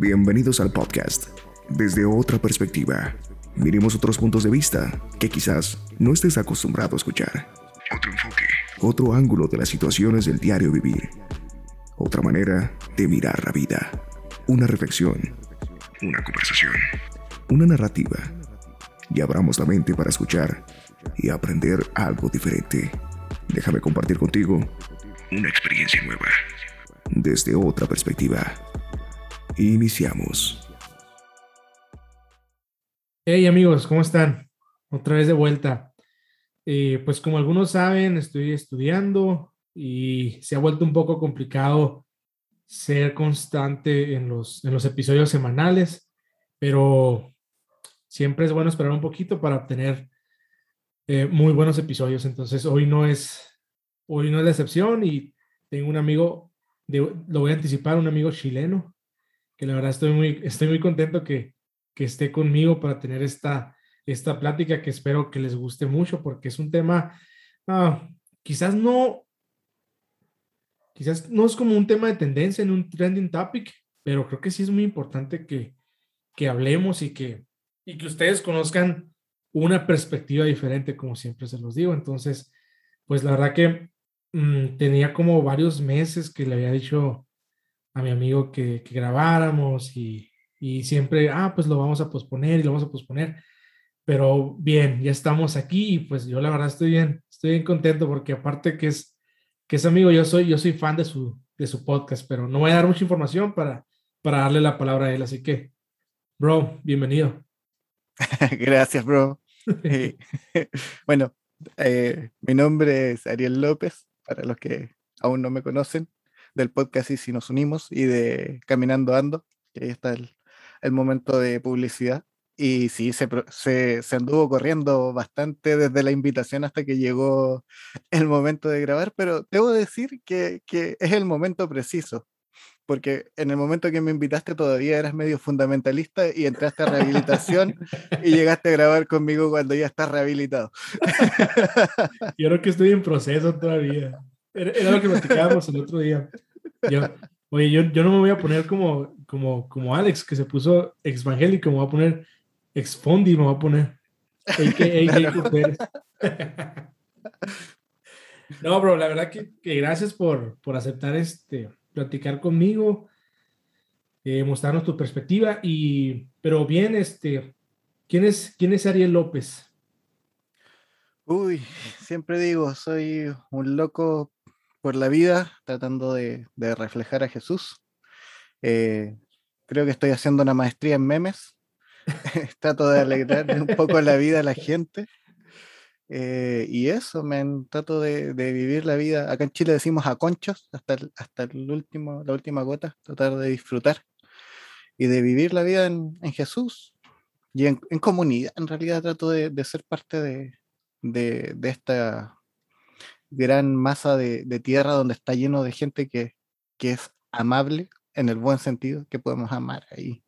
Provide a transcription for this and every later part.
Bienvenidos al podcast. Desde otra perspectiva, miremos otros puntos de vista que quizás no estés acostumbrado a escuchar. Otro enfoque. Otro ángulo de las situaciones del diario vivir. Otra manera de mirar la vida. Una reflexión. Una conversación. Una narrativa. Y abramos la mente para escuchar y aprender algo diferente. Déjame compartir contigo una experiencia nueva. Desde otra perspectiva. Iniciamos. Hey amigos, ¿cómo están? Otra vez de vuelta. Eh, pues como algunos saben, estoy estudiando y se ha vuelto un poco complicado ser constante en los, en los episodios semanales, pero siempre es bueno esperar un poquito para obtener eh, muy buenos episodios. Entonces hoy no es, hoy no es la excepción y tengo un amigo, de, lo voy a anticipar, un amigo chileno, que la verdad estoy muy, estoy muy contento que, que esté conmigo para tener esta, esta plática que espero que les guste mucho porque es un tema, ah, quizás no, quizás no es como un tema de tendencia en un trending topic, pero creo que sí es muy importante que, que hablemos y que, y que ustedes conozcan una perspectiva diferente, como siempre se los digo. Entonces, pues la verdad que mm, tenía como varios meses que le había dicho a mi amigo que, grabáramos y, y, siempre, ah, pues lo vamos a posponer y lo vamos a posponer. Pero bien, ya estamos aquí y pues yo la verdad estoy bien, estoy bien contento porque aparte que es, que es amigo, yo soy, yo soy fan de su, de su podcast, pero no voy a dar mucha información para, para darle la palabra a él. Así que, bro, bienvenido. Gracias, bro. bueno, eh, mi nombre es Ariel López, para los que aún no me conocen, del podcast Y si nos unimos y de Caminando Ando, que ahí está el, el momento de publicidad. Y sí, se, se, se, anduvo corriendo bastante desde la invitación hasta que llegó el momento de grabar, pero debo decir que, que es el momento preciso, porque en el momento que me invitaste todavía eras medio fundamentalista y entraste a rehabilitación y llegaste a grabar conmigo cuando ya estás rehabilitado. Yo creo que estoy en proceso todavía. Era, lo que platicábamos el otro día. Yo, oye, yo, yo no me voy a poner como, como, como Alex, que se puso exvangélico, me voy a poner exfondi, me voy a poner. no, bro, la verdad que, que gracias por, por aceptar este platicar conmigo, eh, mostrarnos tu perspectiva y, pero bien, este, ¿quién es, quién es Ariel López? Uy, siempre digo, soy un loco por la vida, tratando de, reflejar a Jesús. Eh, creo que estoy haciendo una maestría en memes. Trato de alegrar un poco la vida a la gente. Eh, y eso, me trato de, vivir la vida. Acá en Chile decimos a conchos, hasta, hasta el último, la última gota, tratar de disfrutar y de vivir la vida en, Jesús y en, comunidad. En realidad trato de ser parte de, de, esta gran masa de, tierra donde está lleno de gente que, que es amable en el buen sentido, que podemos amar ahí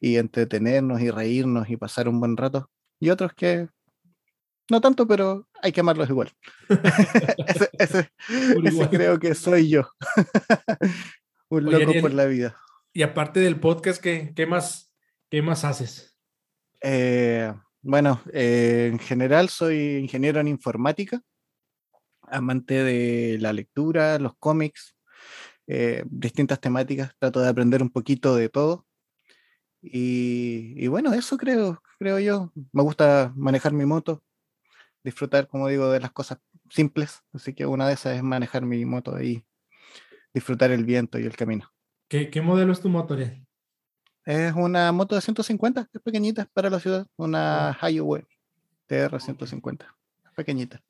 y entretenernos y reírnos y pasar un buen rato. Y otros que no tanto, pero hay que amarlos igual. ese, ese, ese creo que soy yo. Un Oye, loco Ariel, por la vida. Y aparte del podcast, ¿qué, qué, más, qué más haces? Eh, bueno, eh, en general soy ingeniero en informática, amante de la lectura, los cómics, eh, distintas temáticas, trato de aprender un poquito de todo. Y, y, bueno, eso creo, creo yo. Me gusta manejar mi moto, disfrutar, como digo, de las cosas simples. Así que una de esas es manejar mi moto y disfrutar el viento y el camino. ¿Qué, qué modelo es tu moto, Ariel? Es una moto de 150, es pequeñita para la ciudad, una Highway TR 150, pequeñita.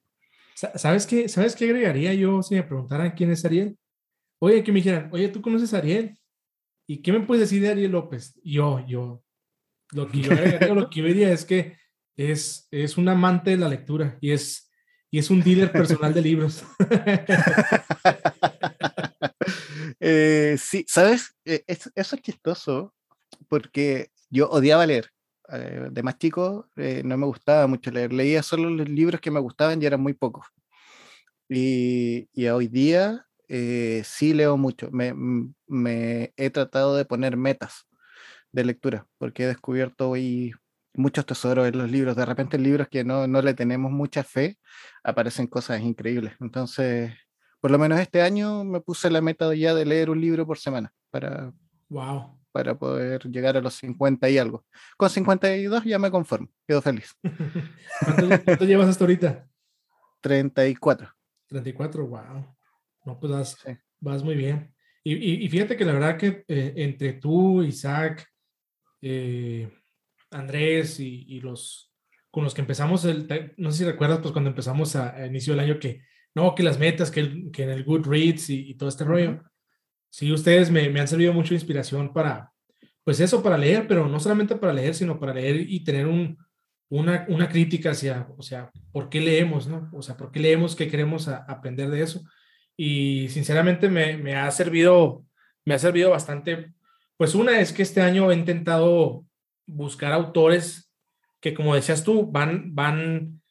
¿Sabes qué, ¿Sabes qué agregaría yo si me preguntaran quién es Ariel? Oye, que me dijeran, oye, ¿tú conoces a Ariel? ¿Y qué me puedes decir de Ariel López? Yo, yo, lo que yo agregaría, lo que yo diría es que es, es un amante de la lectura y es, y es un dealer personal de libros. eh, sí, ¿sabes? Eh, eso es chistoso porque yo odiaba leer. Eh, de más chico eh, no me gustaba mucho leer. Leía solo los libros que me gustaban y eran muy pocos. Y, y hoy día eh, sí leo mucho. Me, me, he tratado de poner metas de lectura, porque he descubierto hoy muchos tesoros en los libros. De repente en libros que no, no le tenemos mucha fe, aparecen cosas increíbles. Entonces, por lo menos este año me puse la meta ya de leer un libro por semana para, wow. Para poder llegar a los 50 y algo. Con 52 ya me conformo, quedo feliz. ¿Cuánto, llevas hasta ahorita? 34. 34, wow. No, pues vas, vas muy bien. Y, y, fíjate que la verdad que eh, entre tú, Isaac, eh, Andrés y, y, los con los que empezamos, el, no sé si recuerdas, pues cuando empezamos a, a inicio del año que no, que las metas, que, que en el Goodreads y, y todo este rollo. Sí, ustedes me, me, han servido mucho de inspiración para, pues eso, para leer, pero no solamente para leer, sino para leer y tener un, una, una crítica hacia, o sea, ¿por qué leemos, no? O sea, ¿por qué leemos? ¿Qué queremos aprender de eso? Y sinceramente me, me ha servido, me ha servido bastante. Pues una es que este año he intentado buscar autores que, como decías tú, van, van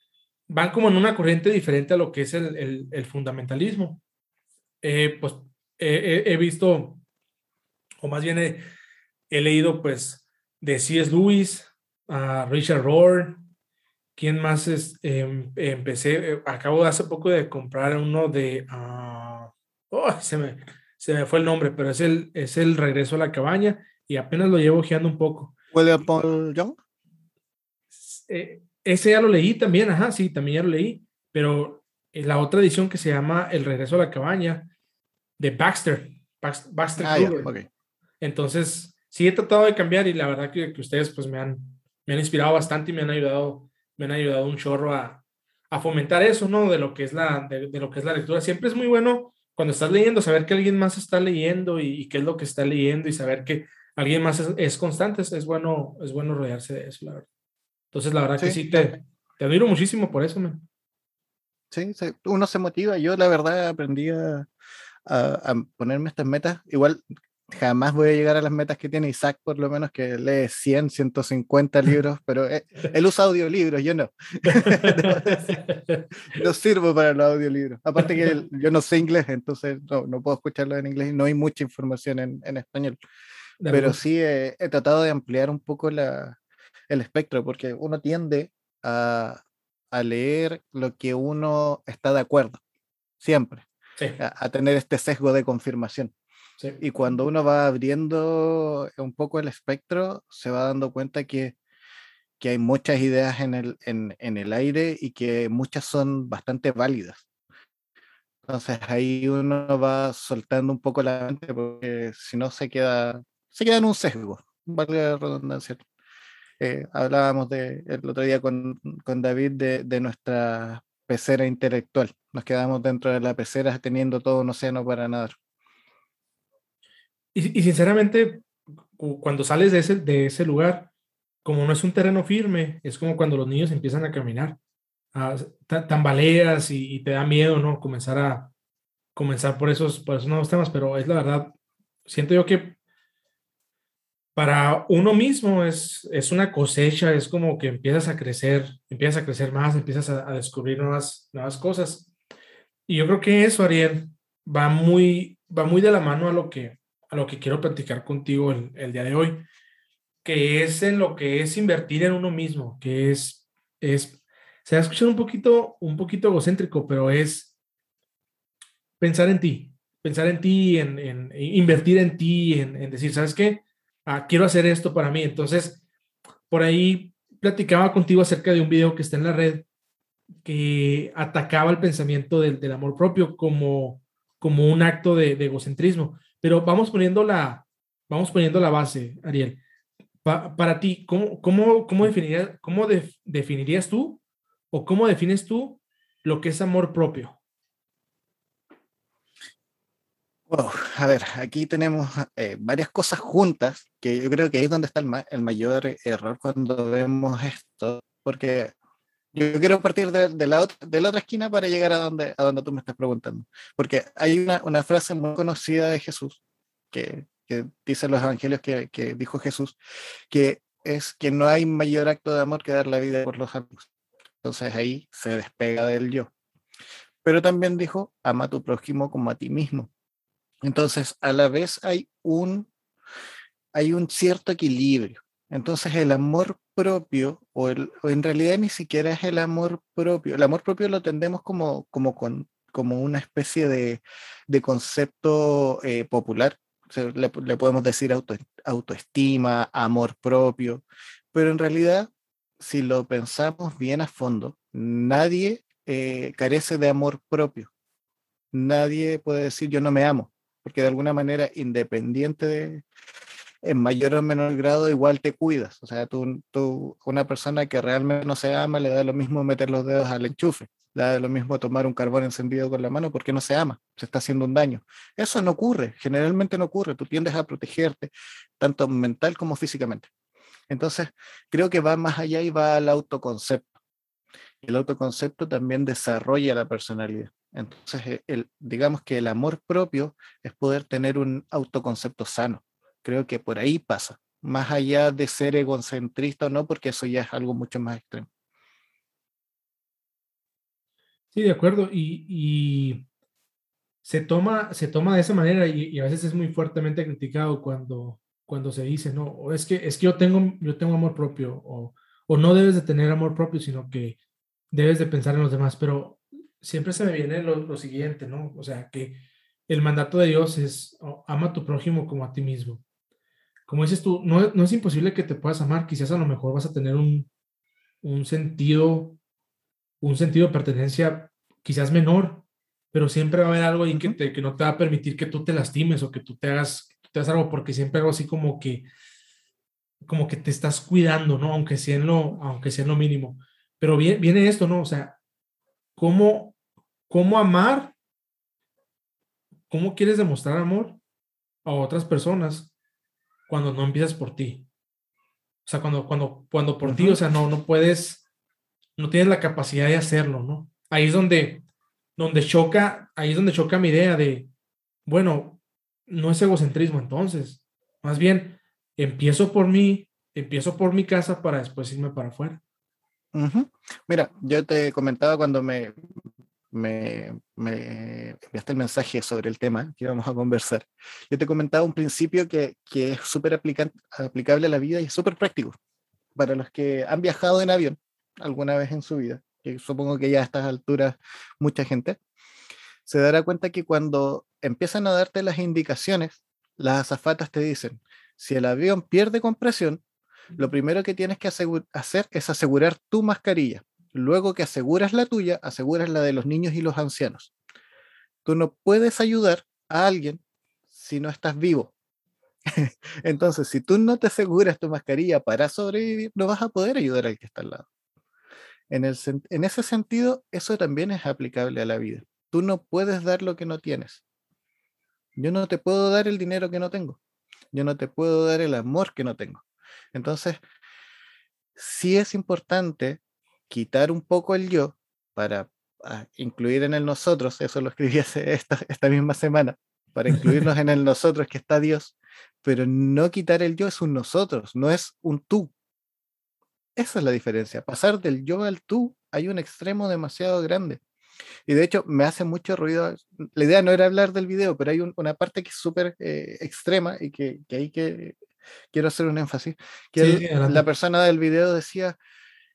van como en una corriente diferente a lo que es el, el, fundamentalismo. Eh, pues he visto, o más bien he, leído, pues, de C.S. Lewis, a Richard Rohr, ¿quién más es? Em, empecé, eh, acabo hace poco de comprar uno de, uh, oh, se, me, se me fue el nombre, pero es el, es el Regreso a la Cabaña y apenas lo llevo ojeando un poco. William Paul Young. Eh, ese ya lo leí también, ajá, sí, también ya lo leí, pero en la otra edición que se llama El regreso a la cabaña, de Baxter, Baxter ah, Entonces, sí he tratado de cambiar y la verdad que, que, ustedes pues me han, me han inspirado bastante y me han ayudado, me han ayudado un chorro a, a fomentar eso, ¿no? De lo que es la, de, lo que es la lectura. Siempre es muy bueno cuando estás leyendo, saber que alguien más está leyendo y, qué es lo que está leyendo y saber que alguien más es, es constante, es, es, bueno, es bueno rodearse de eso, la verdad. Entonces, la verdad que sí, te, te admiro muchísimo por eso, man. Sí, uno se motiva. Yo, la verdad, aprendí a, a, ponerme estas metas. Igual, jamás voy a llegar a las metas que tiene Isaac, por lo menos que lee 100, 150 libros, pero él, él usa audiolibros, yo no. no sirvo para los audiolibros. Aparte que yo no sé inglés, entonces no, no puedo escucharlo en inglés y no hay mucha información en, en español. Pero sí he, tratado de ampliar un poco la, el espectro, porque uno tiende a, a leer lo que uno está de acuerdo, siempre, a, tener este sesgo de confirmación. Y cuando uno va abriendo un poco el espectro, se va dando cuenta que, que hay muchas ideas en el, en, en el aire y que muchas son bastante válidas. Entonces ahí uno va soltando un poco la mente porque si no se queda, se queda en un sesgo, vale la redundancia. Eh, hablábamos de, el otro día con, con David de, de, nuestra pecera intelectual. Nos quedamos dentro de la pecera teniendo todo un océano para nadar. Y, sinceramente, cuando sales de ese, de ese lugar, como no es un terreno firme, es como cuando los niños empiezan a caminar, a, tambaleas y, y, te da miedo, ¿no? Comenzar a comenzar por esos, por esos nuevos temas, pero es la verdad, siento yo que para uno mismo es, es una cosecha, es como que empiezas a crecer, empiezas a crecer más, empiezas a, descubrir nuevas, nuevas cosas. Y yo creo que eso, Ariel, va muy, va muy de la mano a lo que, a lo que quiero platicar contigo el, el día de hoy, que es en lo que es invertir en uno mismo, que es, es se va a escuchar un poquito, un poquito egocéntrico, pero es pensar en ti, pensar en ti, en, en invertir en ti, en, en decir, ¿sabes qué? Ah, quiero hacer esto para mí. Entonces, por ahí platicaba contigo acerca de un video que está en la red que atacaba el pensamiento del, del amor propio como, como un acto de, egocentrismo. Pero vamos poniendo la, vamos poniendo la base, Ariel. para ti, ¿cómo, cómo, cómo, definirías, cómo definirías tú o cómo defines tú lo que es amor propio? A ver, aquí tenemos eh, varias cosas juntas, que yo creo que es donde está el, ma el mayor error cuando vemos esto, porque yo quiero partir de, de, la, de, la, otra esquina para llegar a donde, a donde tú me estás preguntando, porque hay una, una frase muy conocida de Jesús, que, que dice los evangelios que, que dijo Jesús, que es que no hay mayor acto de amor que dar la vida por los amigos. Entonces ahí se despega del yo. Pero también dijo, ama a tu prójimo como a ti mismo. Entonces, a la vez hay un, hay un cierto equilibrio. Entonces el amor propio, o, en realidad ni siquiera es el amor propio, el amor propio lo tendemos como, como, con, como una especie de, de concepto eh, popular, le, podemos decir auto, autoestima, amor propio, pero en realidad, si lo pensamos bien a fondo, nadie eh, carece de amor propio. Nadie puede decir yo no me amo, porque de alguna manera, independiente de, en mayor o menor grado igual te cuidas. O sea, tú, tú, una persona que realmente no se ama, le da lo mismo meter los dedos al enchufe, le da lo mismo tomar un carbón encendido con la mano porque no se ama, se está haciendo un daño. Eso no ocurre, generalmente no ocurre, tú tiendes a protegerte, tanto mental como físicamente. Entonces, creo que va más allá y va al autoconcepto. El autoconcepto también desarrolla la personalidad. Entonces, e, el, digamos que el amor propio es poder tener un autoconcepto sano Creo que por ahí pasa, más allá de ser egocentrista o no, porque eso ya es algo mucho más extremo. Sí, de acuerdo. Y, se, toma, se toma de esa manera y, a veces es muy fuertemente criticado cuando, cuando se dice, no, es que, es que yo, tengo, yo tengo amor propio o, o no debes de tener amor propio, sino que debes de pensar en los demás. Pero siempre se me viene lo, lo siguiente, ¿no? O sea, que el mandato de Dios es ama a tu prójimo como a ti mismo como dices tú, no, no, es imposible que te puedas amar, quizás a lo mejor vas a tener un, un sentido, un sentido de pertenencia quizás menor, pero siempre va a haber algo ahí que, te, que no te va a permitir que tú te lastimes o que tú te hagas, te hagas algo, porque siempre algo así como que, como que te estás cuidando, ¿no? Aunque sea en lo, aunque sea en lo mínimo. Pero viene, viene esto, ¿no? O sea, ¿cómo, cómo amar? ¿Cómo quieres demostrar amor a otras personas cuando no empiezas por ti. O sea, cuando, cuando, cuando por ti, o sea, no, no puedes, no tienes la capacidad de hacerlo, ¿no? Ahí es donde, donde choca, ahí es donde choca mi idea de, bueno, no es egocentrismo entonces, más bien empiezo por mí, empiezo por mi casa para después irme para afuera. Mira, yo te comentaba cuando me, me, me, enviaste el mensaje sobre el tema que íbamos a conversar. Yo te comentaba un principio que, que es súper aplicable a la vida y es súper práctico para los que han viajado en avión alguna vez en su vida, que supongo que ya a estas alturas mucha gente, se dará cuenta que cuando empiezan a darte las indicaciones, las azafatas te dicen, si el avión pierde compresión, lo primero que tienes que hacer es asegurar tu mascarilla. Luego que aseguras la tuya, aseguras la de los niños y los ancianos. Tú no puedes ayudar a alguien si no estás vivo. Entonces, si tú no te aseguras tu mascarilla para sobrevivir, no vas a poder ayudar al que está al lado. En, el, en ese sentido, eso también es aplicable a la vida. Tú no puedes dar lo que no tienes. Yo no te puedo dar el dinero que no tengo. Yo no te puedo dar el amor que no tengo. Entonces, sí es importante quitar un poco el yo para ah, incluir en el nosotros, eso lo escribí esta, esta misma semana, para incluirnos en el nosotros que está Dios, pero no quitar el yo es un nosotros, no es un tú. Esa es la diferencia. Pasar del yo al tú hay un extremo demasiado grande. Y de hecho me hace mucho ruido. La idea no era hablar del video, pero hay una parte que es súper eh, extrema y que, que ahí que quiero hacer un énfasis. Que la persona del video decía,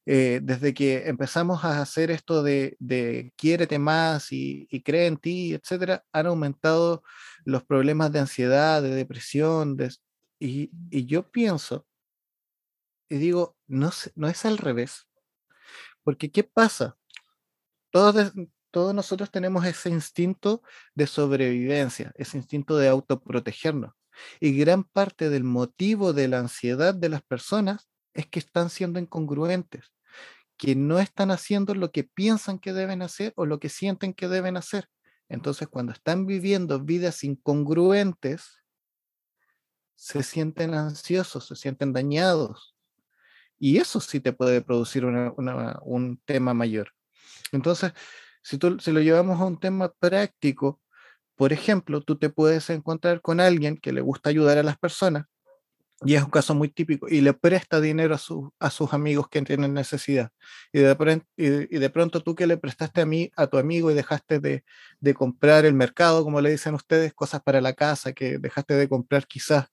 eh, desde que empezamos a hacer esto de, de quiérete más y, cree en ti, etcétera, han aumentado los problemas de ansiedad, de depresión, y, yo pienso y digo, no, no es al revés, porque ¿qué pasa? Todos, todos nosotros tenemos ese instinto de sobrevivencia, ese instinto de autoprotegernos. Y gran parte del motivo de la ansiedad de las personas es que están siendo incongruentes que no están haciendo lo que piensan que deben hacer o lo que sienten que deben hacer. Entonces, cuando están viviendo vidas incongruentes, se sienten ansiosos, se sienten dañados. Y eso sí te puede producir un tema mayor. Entonces, si, tú, si lo llevamos a un tema práctico, por ejemplo, tú te puedes encontrar con alguien que le gusta ayudar a las personas, y es un caso muy típico, y le presta dinero a, a sus amigos que tienen necesidad. Y de, y, de, pronto tú que le prestaste a, mí, a tu amigo y dejaste de, de, comprar el mercado, como le dicen ustedes, cosas para la casa, que dejaste de comprar quizás,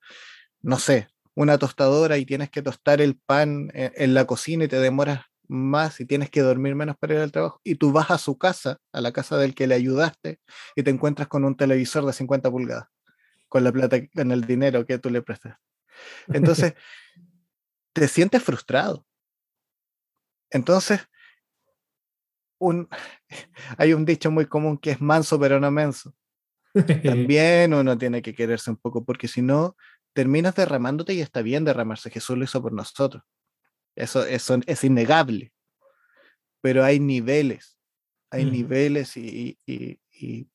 no sé, una tostadora y tienes que tostar el pan en, en la cocina y te demoras más y tienes que dormir menos para ir al trabajo, y tú vas a su casa, a la casa del que le ayudaste, y te encuentras con un televisor de 50 pulgadas, con la plata, con el dinero que tú le prestas. Entonces, te sientes frustrado. Entonces, un, hay un dicho muy común que es manso pero no menso. También uno tiene que quererse un poco, porque si no, terminas derramándote y está bien derramarse. Jesús lo hizo por nosotros. Eso, eso es innegable. Pero hay niveles, hay niveles y, y, y,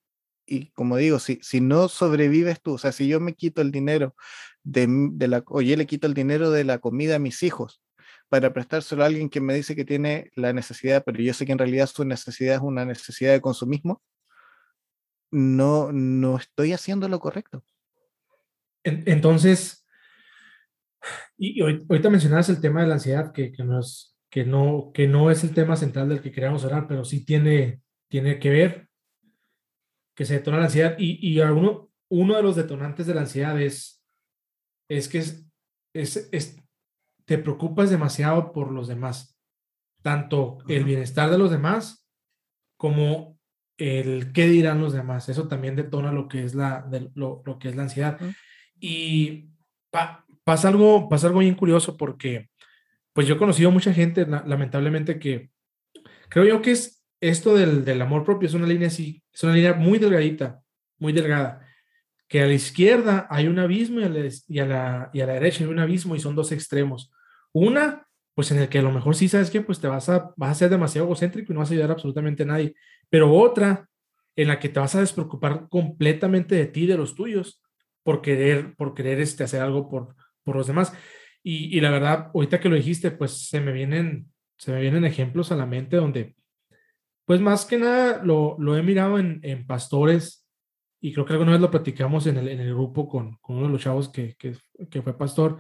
y, como digo, si, si no sobrevives tú, o sea, si yo me quito el dinero de, la, o yo le quito el dinero de la comida a mis hijos para prestárselo a alguien que me dice que tiene la necesidad, pero yo sé que en realidad su necesidad es una necesidad de consumismo, no, no estoy haciendo lo correcto. Entonces, y ahorita mencionabas el tema de la ansiedad, que, que, no es, que, no, que no es el tema central del que queríamos hablar, pero sí tiene, tiene que ver que se detona la ansiedad. Y, y alguno, uno de los detonantes de la ansiedad es, es que es, es, es, te preocupas demasiado por los demás, tanto el bienestar de los demás como el qué dirán los demás. Eso también detona lo que es la, de, lo, lo, que es la ansiedad. Y pa, pasa algo, pasa algo bien curioso porque, pues yo he conocido mucha gente, lamentablemente, que creo yo que es esto del, del amor propio, es una línea así, es una línea muy delgadita, muy delgada, que a la izquierda hay un abismo y a la, y a la, derecha hay un abismo y son dos extremos. Una, pues en el que a lo mejor sí sabes que pues te vas a, vas a ser demasiado egocéntrico y no vas a ayudar absolutamente a nadie, pero otra en la que te vas a despreocupar completamente de ti, de los tuyos, por querer, por querer este, hacer algo por, por los demás. Y, y, la verdad, ahorita que lo dijiste, pues se me vienen, se me vienen ejemplos a la mente donde, pues más que nada lo, lo he mirado en, en, pastores y creo que alguna vez lo platicamos en el, en el grupo con, con, uno de los chavos que, que, que, fue pastor,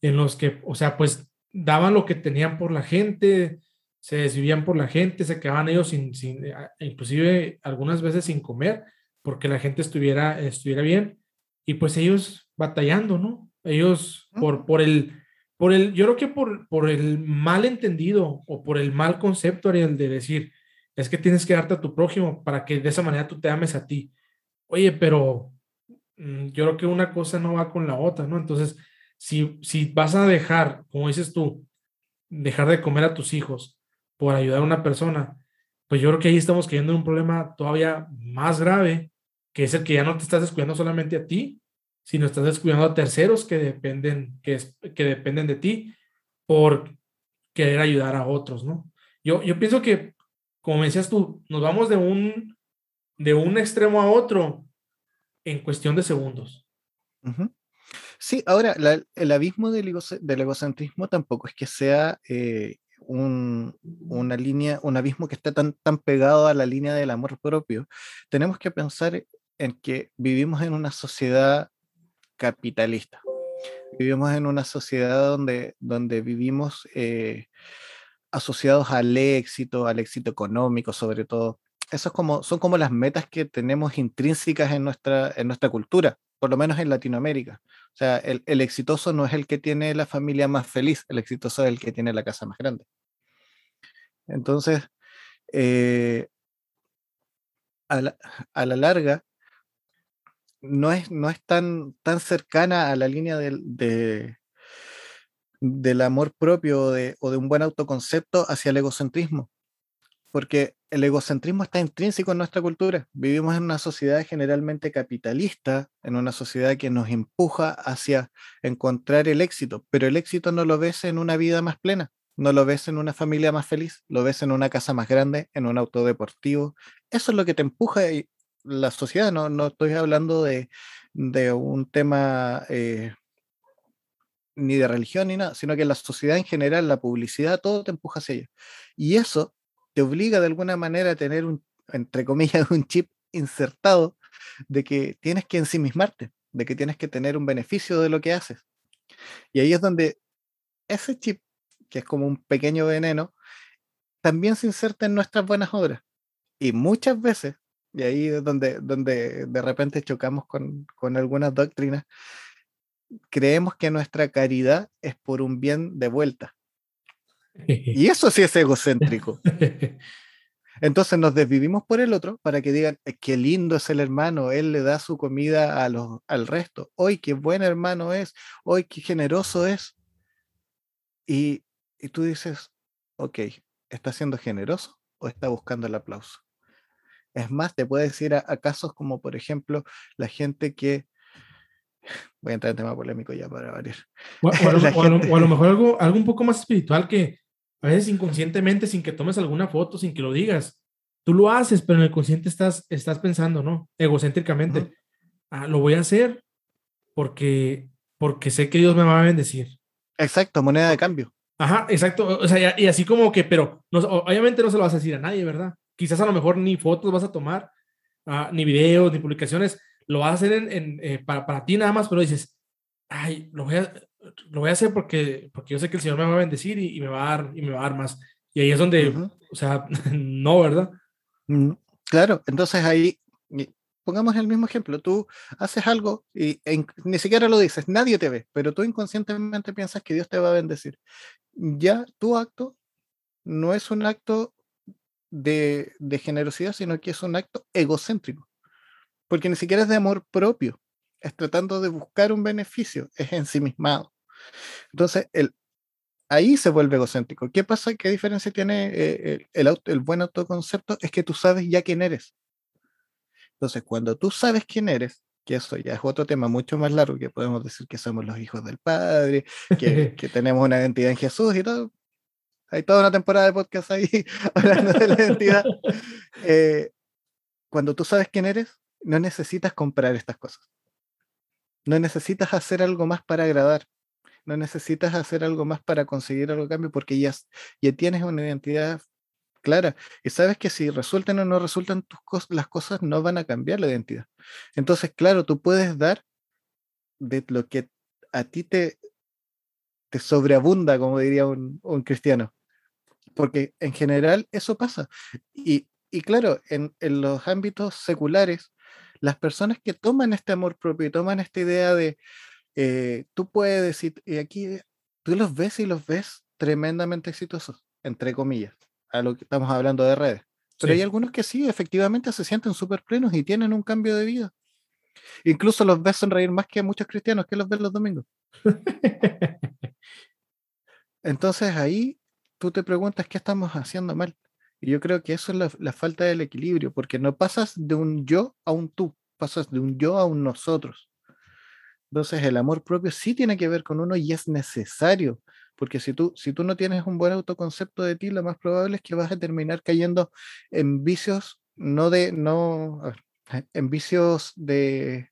en los que, o sea, pues daban lo que tenían por la gente, se desvivían por la gente, se quedaban ellos sin, sin inclusive algunas veces sin comer, porque la gente estuviera, estuviera bien, y pues ellos batallando, ¿no? Ellos, por, por el, por el, yo creo que por, por el mal entendido o por el mal concepto, Ariel, de decir, es que tienes que darte a tu prójimo para que de esa manera tú te ames a ti. Oye, pero mm, yo creo que una cosa no va con la otra, ¿no? Entonces, si, si vas a dejar, como dices tú, dejar de comer a tus hijos por ayudar a una persona, pues yo creo que ahí estamos cayendo en un problema todavía más grave, que es el que ya no te estás descuidando solamente a ti, sino estás descuidando a terceros que dependen, que, que dependen de ti por querer ayudar a otros, ¿no? Yo, yo pienso que, como decías tú, nos vamos de un, de un extremo a otro en cuestión de segundos. Sí, ahora, el abismo del, del, egocentrismo tampoco es que sea eh, un, una línea, un abismo que esté tan, tan pegado a la línea del amor propio. Tenemos que pensar en que vivimos en una sociedad capitalista. Vivimos en una sociedad donde, donde vivimos eh, asociados al éxito, al éxito económico sobre todo. Eso es como, son como las metas que tenemos intrínsecas en nuestra, en nuestra cultura, por lo menos en Latinoamérica. O sea, el, exitoso no es el que tiene la familia más feliz, el exitoso es el que tiene la casa más grande. Entonces, eh, a, la, a la larga, no es, no es tan, tan cercana a la línea del, de, del amor propio de, o de un buen autoconcepto hacia el egocentrismo. Porque el egocentrismo está intrínseco en nuestra cultura. Vivimos en una sociedad generalmente capitalista, en una sociedad que nos empuja hacia encontrar el éxito, pero el éxito no lo ves en una vida más plena, no lo ves en una familia más feliz, lo ves en una casa más grande, en un auto deportivo. Eso es lo que te empuja y, la sociedad, no, no estoy hablando de, de un tema eh, ni de religión ni nada, sino que la sociedad en general, la publicidad, todo te empuja hacia ella. Y eso te obliga de alguna manera a tener un, entre comillas, un chip insertado de que tienes que ensimismarte, de que tienes que tener un beneficio de lo que haces. Y ahí es donde ese chip, que es como un pequeño veneno, también se inserta en nuestras buenas obras. Y muchas veces y ahí es donde, donde de repente chocamos con, con algunas doctrinas, creemos que nuestra caridad es por un bien de vuelta. Y eso sí es egocéntrico. Entonces nos desvivimos por el otro para que digan, qué lindo es el hermano, él le da su comida a los, al resto. Hoy qué buen hermano es, hoy qué generoso es. Y, y tú dices, ok, ¿está siendo generoso o está buscando el aplauso? Es más, te puedes decir a, casos como, por ejemplo, la gente que voy a entrar en tema polémico ya para variar. O, a, lo, mejor algo, algo un poco más espiritual que a veces inconscientemente, sin que tomes alguna foto, sin que lo digas, tú lo haces, pero en el consciente estás, estás pensando, ¿no? Egocéntricamente, ah, lo voy a hacer porque, porque sé que Dios me va a bendecir. Exacto, moneda de cambio. Ajá, exacto. O sea, y, así como que, pero no, obviamente no se lo vas a decir a nadie, ¿verdad? Quizás a lo mejor ni fotos vas a tomar, ah, ni videos, ni publicaciones. Lo vas a hacer en, eh, para, para ti nada más, pero dices, ay, lo voy a, lo voy a hacer porque, porque yo sé que el Señor me va a bendecir y, me, va a dar, y me va a dar más. Y ahí es donde, o sea, no, ¿verdad? Mm, claro, entonces ahí, pongamos el mismo ejemplo, tú haces algo y e ni siquiera lo dices, nadie te ve, pero tú inconscientemente piensas que Dios te va a bendecir. Ya tu acto no es un acto de, de generosidad, sino que es un acto egocéntrico, porque ni siquiera es de amor propio, es tratando de buscar un beneficio, es ensimismado. Entonces, el, ahí se vuelve egocéntrico. ¿Qué pasa? ¿Qué diferencia tiene eh, el, el, buen autoconcepto? Es que tú sabes ya quién eres. Entonces, cuando tú sabes quién eres, que eso ya es otro tema mucho más largo, que podemos decir que somos los hijos del Padre, que, que tenemos una identidad en Jesús y todo. Hay toda una temporada de podcast ahí hablando de la identidad. Eh, cuando tú sabes quién eres, no necesitas comprar estas cosas. No necesitas hacer algo más para agradar. No necesitas hacer algo más para conseguir algo cambio porque ya, ya tienes una identidad clara y sabes que si resultan o no resultan tus las cosas no van a cambiar la identidad. Entonces, claro, tú puedes dar de lo que a ti te, te sobreabunda, como diría un, cristiano. Porque en general eso pasa. Y, claro, en, en, los ámbitos seculares, las personas que toman este amor propio y toman esta idea de, eh, tú puedes decir, y aquí tú los ves y los ves tremendamente exitosos, entre comillas, a lo que estamos hablando de redes. Pero hay algunos que sí, efectivamente se sienten súper plenos y tienen un cambio de vida. Incluso los ves sonreír más que muchos cristianos que los ven los domingos. Entonces ahí tú te preguntas qué estamos haciendo mal. Y yo creo que eso es la, falta del equilibrio, porque no pasas de un yo a un tú, pasas de un yo a un nosotros. Entonces el amor propio sí tiene que ver con uno y es necesario, porque si tú, si tú no tienes un buen autoconcepto de ti, lo más probable es que vas a terminar cayendo en vicios, no de, no, en vicios de,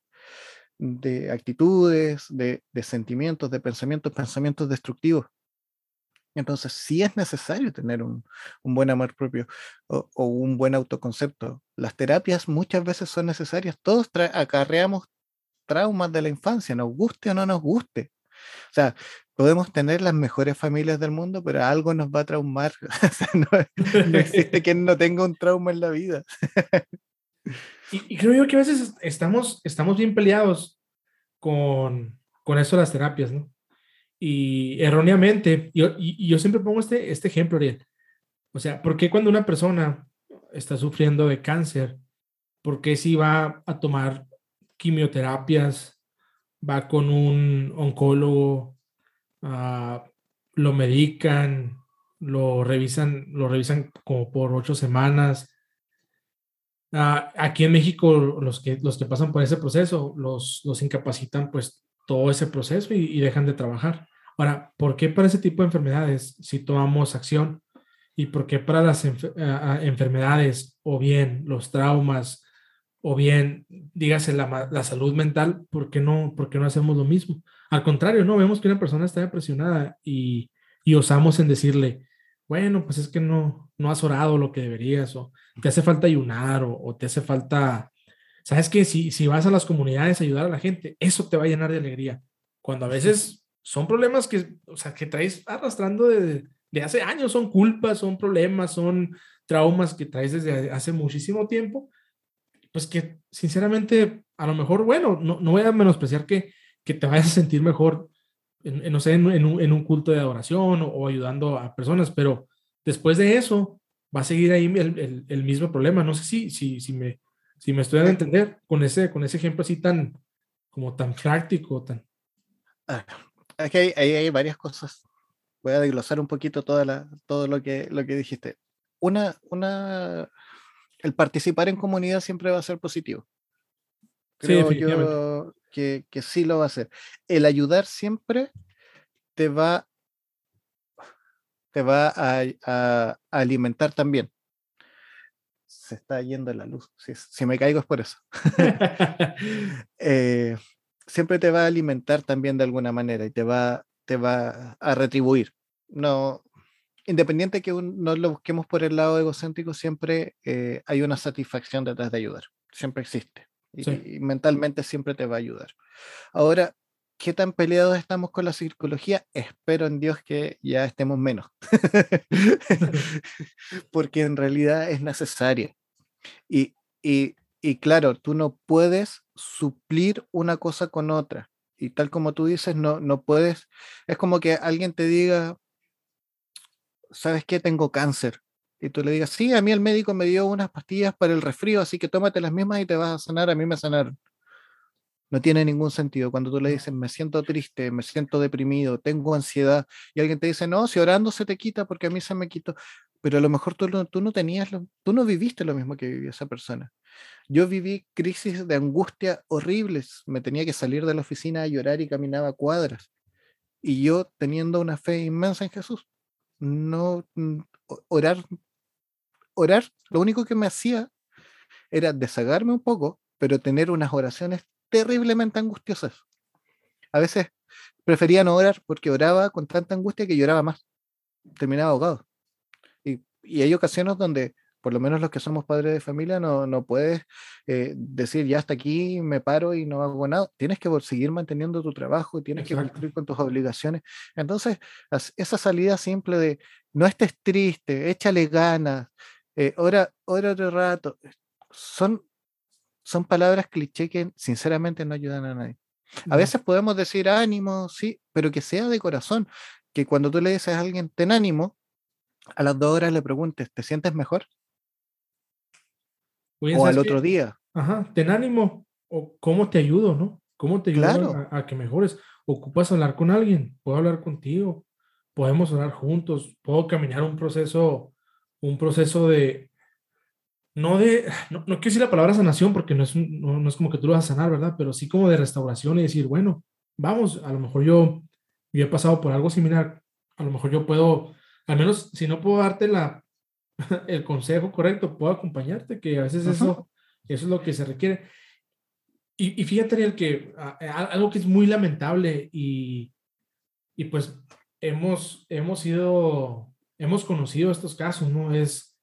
de actitudes, de, de sentimientos, de pensamientos, pensamientos destructivos. Entonces, sí es necesario tener un, buen amor propio o, un buen autoconcepto. Las terapias muchas veces son necesarias. Todos acarreamos traumas de la infancia, nos guste o no nos guste. O sea, podemos tener las mejores familias del mundo, pero algo nos va a traumar. no, existe quien no tenga un trauma en la vida. y, creo yo que a veces estamos, estamos bien peleados con, con eso de las terapias, ¿no? Y erróneamente, y, yo siempre pongo este, este ejemplo, Ariel. O sea, ¿por qué cuando una persona está sufriendo de cáncer, por qué si va a tomar quimioterapias, va con un oncólogo, uh, lo medican, lo revisan, lo revisan como por ocho semanas? Uh, aquí en México, los que, los que pasan por ese proceso, los, los incapacitan pues todo ese proceso y dejan de trabajar. Ahora, ¿por qué para ese tipo de enfermedades si tomamos acción? ¿Y por qué para las enfermedades o bien los traumas o bien, dígase, la, la, salud mental, ¿por qué, no, ¿por qué no hacemos lo mismo? Al contrario, no vemos que una persona está depresionada y, y osamos en decirle, bueno, pues es que no, no has orado lo que deberías, o te hace falta ayunar, o, o te hace falta, sabes que si, si vas a las comunidades a ayudar a la gente, eso te va a llenar de alegría. Cuando a veces son problemas que, o sea, que traes arrastrando de, de hace años, son culpas, son problemas, son traumas que traes desde hace muchísimo tiempo, pues que sinceramente, a lo mejor, bueno, no, no voy a menospreciar que, que te vayas a sentir mejor, en, no sé, en, un, culto de adoración o, ayudando a personas, pero después de eso va a seguir ahí el, mismo problema. No sé si, si, si, me, si me estoy a entender con ese, con ese ejemplo así tan, como tan práctico, tan... Ah, aquí hay, hay, varias cosas. Voy a desglosar un poquito toda la, todo lo que, lo que dijiste. Una, una, el participar en comunidad siempre va a ser positivo. Creo yo que, que, sí lo va a hacer. El ayudar siempre te va, te va a, a, alimentar también. Se está yendo la luz. Si, si me caigo es por eso. eh, siempre te va a alimentar también de alguna manera y te va, te va a retribuir. No, independiente que no lo busquemos por el lado egocéntrico, siempre eh, hay una satisfacción detrás de ayudar. Siempre existe. Y, mentalmente siempre te va a ayudar. Ahora, ¿qué tan peleados estamos con la psicología? Espero en Dios que ya estemos menos. Porque en realidad es necesaria. Y, y, y claro, tú no puedes suplir una cosa con otra. Y tal como tú dices, no, no puedes, es como que alguien te diga, ¿sabes qué? Tengo cáncer. Y tú le digas, sí, a mí el médico me dio unas pastillas para el resfrío, así que tómate las mismas y te vas a sanar, a mí me sanaron. No tiene ningún sentido. Cuando tú le dices, me siento triste, me siento deprimido, tengo ansiedad, y alguien te dice, no, si orando se te quita porque a mí se me quitó. Pero a lo mejor tú, tú no tenías, tú no viviste lo mismo que vivió esa persona. Yo viví crisis de angustia horribles. Me tenía que salir de la oficina a llorar y caminaba cuadras. Y yo teniendo una fe inmensa en Jesús. No mm, orar, orar, lo único que me hacía era desagarme un poco, pero tener unas oraciones terriblemente angustiosas. A veces prefería no orar porque oraba con tanta angustia que lloraba más. Terminaba ahogado. Y, y hay ocasiones donde por lo menos los que somos padres de familia, no, no puedes eh, decir ya hasta aquí me paro y no hago nada. Tienes que seguir manteniendo tu trabajo y tienes que cumplir con tus obligaciones. Entonces, esa salida simple de no estés triste, échale ganas, eh, ora, ora otro rato, son, son palabras cliché que sinceramente no ayudan a nadie. A veces podemos decir ánimo, sí, pero que sea de corazón, que cuando tú le dices a alguien ten ánimo, a las dos horas le preguntes, ¿te sientes mejor? O al otro día. Ajá, ten ánimo, o cómo te ayudo, ¿no? ¿Cómo te ayudo a, que mejores? ¿Ocupas hablar con alguien? ¿Puedo hablar contigo? ¿Podemos orar juntos? ¿Puedo caminar un proceso, un proceso de, no de, no, quiero decir la palabra sanación porque no es, no, es como que tú lo vas a sanar, ¿verdad? Pero sí como de restauración y decir, bueno, vamos, a lo mejor yo, yo he pasado por algo similar, a lo mejor yo puedo, al menos si no puedo darte la, el consejo correcto, puedo acompañarte, que a veces eso, eso es lo que se requiere. Y, y fíjate, Ariel, que algo que es muy lamentable y, y pues hemos, hemos ido, hemos conocido estos casos, ¿no? Es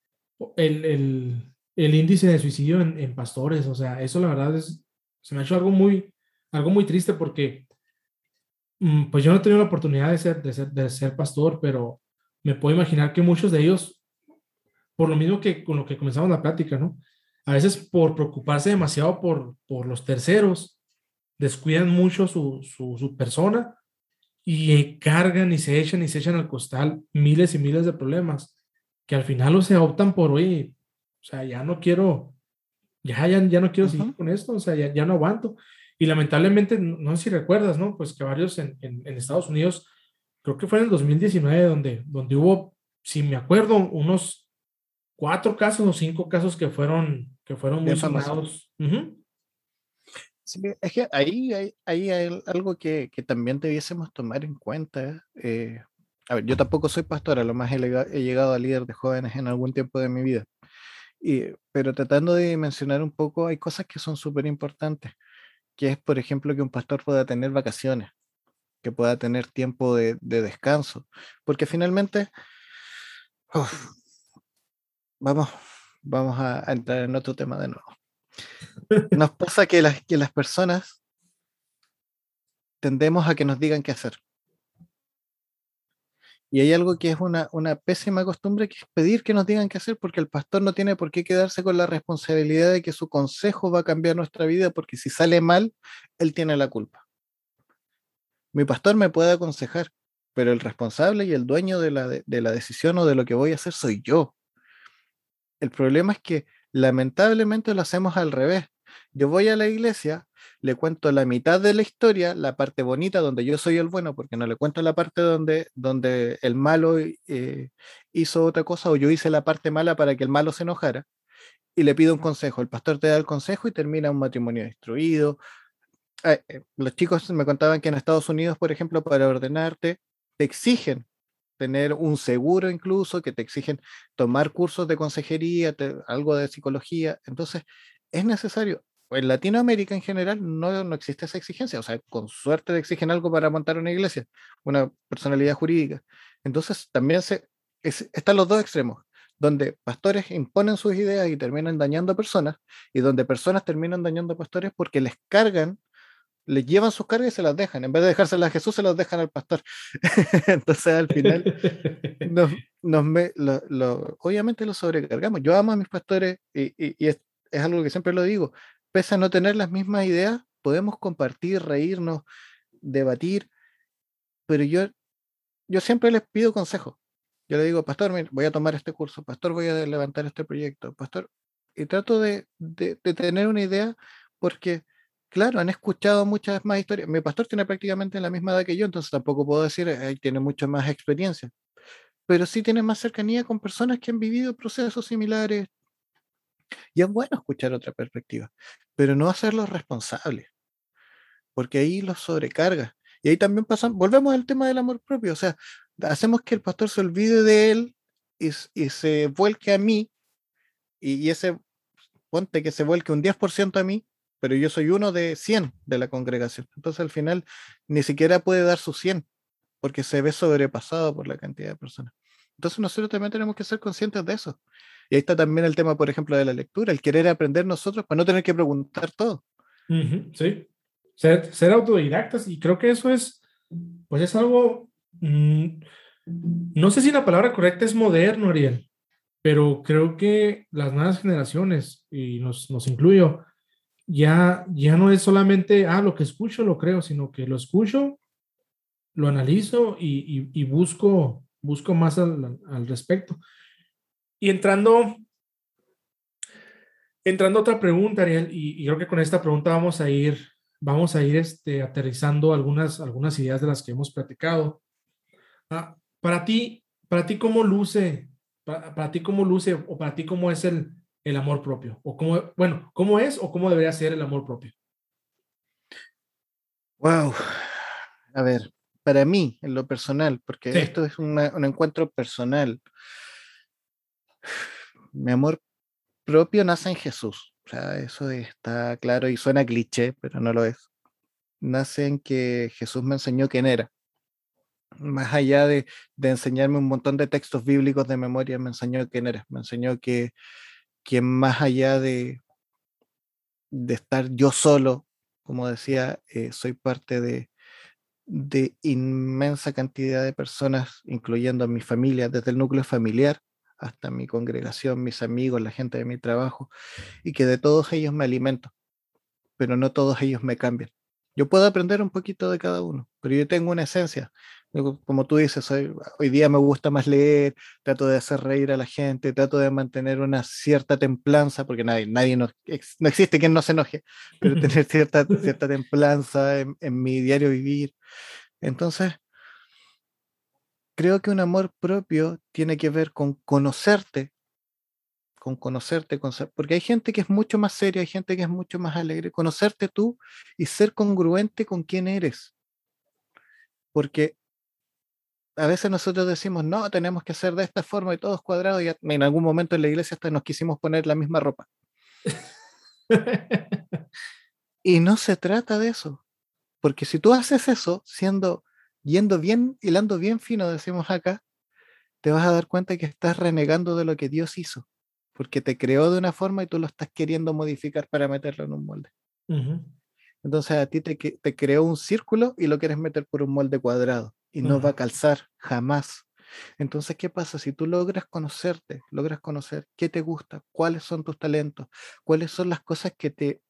el, el, el índice de suicidio en, en, pastores, o sea, eso la verdad es, se me ha hecho algo muy, algo muy triste porque, mm, pues yo no he tenido la oportunidad de ser, de ser, de ser pastor, pero me puedo imaginar que muchos de ellos por lo mismo que con lo que comenzamos la plática, ¿no? A veces por preocuparse demasiado por, por los terceros, descuidan mucho su, su, persona y cargan y se echan y se echan al costal miles y miles de problemas que al final o se optan por, oye, o sea, ya no quiero, ya, ya, ya no quiero seguir con esto, o sea, ya, ya no aguanto. Y lamentablemente, no, sé si recuerdas, ¿no? Pues que varios en, en, en, Estados Unidos, creo que fue en el 2019, donde, donde hubo, si me acuerdo, unos cuatro casos o cinco casos que fueron, que fueron muy sonados. Sí, es que ahí hay, hay algo que, que, también debiésemos tomar en cuenta. Eh, a ver, yo tampoco soy pastor, a lo más he, he, llegado a líder de jóvenes en algún tiempo de mi vida. Y, pero tratando de mencionar un poco, hay cosas que son súper importantes, que es, por ejemplo, que un pastor pueda tener vacaciones, que pueda tener tiempo de, de descanso, porque finalmente, vamos, vamos a, entrar en otro tema de nuevo. Nos pasa que las, que las personas tendemos a que nos digan qué hacer. Y hay algo que es una, una, pésima costumbre, que es pedir que nos digan qué hacer, porque el pastor no tiene por qué quedarse con la responsabilidad de que su consejo va a cambiar nuestra vida, porque si sale mal, él tiene la culpa. Mi pastor me puede aconsejar, pero el responsable y el dueño de la, de la decisión o de lo que voy a hacer soy yo. El problema es que lamentablemente lo hacemos al revés. Yo voy a la iglesia, le cuento la mitad de la historia, la parte bonita donde yo soy el bueno, porque no le cuento la parte donde, donde el malo eh, hizo otra cosa o yo hice la parte mala para que el malo se enojara, y le pido un consejo. El pastor te da el consejo y termina un matrimonio destruido. Eh, los chicos me contaban que en Estados Unidos, por ejemplo, para ordenarte, te exigen tener un seguro incluso, que te exigen tomar cursos de consejería, algo de psicología. Entonces, es necesario. En Latinoamérica en general no, no existe esa exigencia. O sea, con suerte te exigen algo para montar una iglesia, una personalidad jurídica. Entonces, también se, están los dos extremos, donde pastores imponen sus ideas y terminan dañando a personas, y donde personas terminan dañando a pastores porque les cargan les llevan sus cargas y se las dejan. En vez de dejárselas a Jesús, se las dejan al pastor. Entonces, al final, nos, nos me, lo, obviamente lo sobrecargamos. Yo amo a mis pastores y, y, es, es, algo que siempre lo digo. Pese a no tener las mismas ideas, podemos compartir, reírnos, debatir, pero yo, yo siempre les pido consejo. Yo le digo, pastor, voy a tomar este curso, pastor, voy a levantar este proyecto, pastor, y trato de, de, de tener una idea porque Claro, han escuchado muchas más historias. Mi pastor tiene prácticamente la misma edad que yo, entonces tampoco puedo decir, que tiene mucha más experiencia. Pero sí tiene más cercanía con personas que han vivido procesos similares. Y es bueno escuchar otra perspectiva, pero no hacerlos responsables, porque ahí los sobrecarga. Y ahí también pasan, volvemos al tema del amor propio, o sea, hacemos que el pastor se olvide de él y, se vuelque a mí, y, y ese, ponte que se vuelque un 10% a mí, pero yo soy uno de 100 de la congregación. Entonces al final ni siquiera puede dar su 100 porque se ve sobrepasado por la cantidad de personas. Entonces nosotros también tenemos que ser conscientes de eso. Y ahí está también el tema, por ejemplo, de la lectura, el querer aprender nosotros para no tener que preguntar todo. sí, ser, ser, autodidactas y creo que eso es, pues es algo, mm, no sé si la palabra correcta es moderno, Ariel, pero creo que las nuevas generaciones, y nos, nos incluyo, ya, ya no es solamente, ah, lo que escucho lo creo, sino que lo escucho, lo analizo y, y, busco, busco más al, al, respecto. Y entrando, entrando a otra pregunta, Ariel, y, creo que con esta pregunta vamos a ir, vamos a ir este, aterrizando algunas, algunas ideas de las que hemos platicado. Ah, para ti, para ti, ¿cómo luce? Para, para ti, ¿cómo luce? O para ti, ¿cómo es el, el amor propio? O cómo, bueno, ¿cómo es o cómo debería ser el amor propio? Wow. A ver, para mí, en lo personal, porque esto es un encuentro personal, mi amor propio nace en Jesús. O sea, eso está claro y suena cliché, pero no lo es. Nace en que Jesús me enseñó quién era. Más allá de, de enseñarme un montón de textos bíblicos de memoria, me enseñó quién era. Me enseñó que que más allá de, de estar yo solo, como decía, eh, soy parte de, de inmensa cantidad de personas, incluyendo a mi familia, desde el núcleo familiar hasta mi congregación, mis amigos, la gente de mi trabajo, y que de todos ellos me alimento, pero no todos ellos me cambian. Yo puedo aprender un poquito de cada uno, pero yo tengo una esencia como tú dices, hoy, hoy, día me gusta más leer, trato de hacer reír a la gente, trato de mantener una cierta templanza, porque nadie, nadie no, no existe quien no se enoje, pero tener cierta, cierta templanza en, en, mi diario vivir. Entonces, creo que un amor propio tiene que ver con conocerte, con conocerte, con, porque hay gente que es mucho más seria, hay gente que es mucho más alegre, conocerte tú y ser congruente con quién eres. Porque a veces nosotros decimos, no, tenemos que hacer de esta forma y todos cuadrados, y en algún momento en la iglesia hasta nos quisimos poner la misma ropa. y no se trata de eso, porque si tú haces eso, siendo, yendo bien, hilando bien fino, decimos acá, te vas a dar cuenta que estás renegando de lo que Dios hizo, porque te creó de una forma y tú lo estás queriendo modificar para meterlo en un molde. Entonces a ti te, te creó un círculo y lo quieres meter por un molde cuadrado y no va a calzar jamás. Entonces, ¿qué pasa? Si tú logras conocerte, logras conocer qué te gusta, cuáles son tus talentos, cuáles son las cosas que te...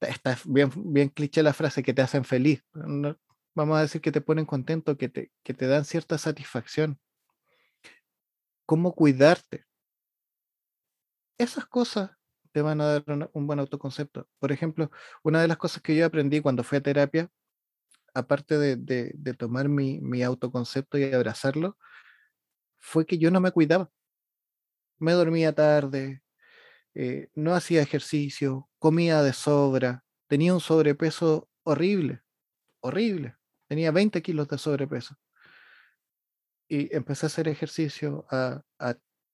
Está bien, bien cliché la frase que te hacen feliz. vamos a decir que te ponen contento, que te, que te dan cierta satisfacción. Cómo cuidarte. Esas cosas te van a dar un buen autoconcepto. Por ejemplo, una de las cosas que yo aprendí cuando fui a terapia, aparte de, tomar mi, mi, autoconcepto y abrazarlo, fue que yo no me cuidaba. Me dormía tarde, eh, no hacía ejercicio, comía de sobra, tenía un sobrepeso horrible, horrible. Tenía 20 kilos de sobrepeso. Y empecé a hacer ejercicio, a,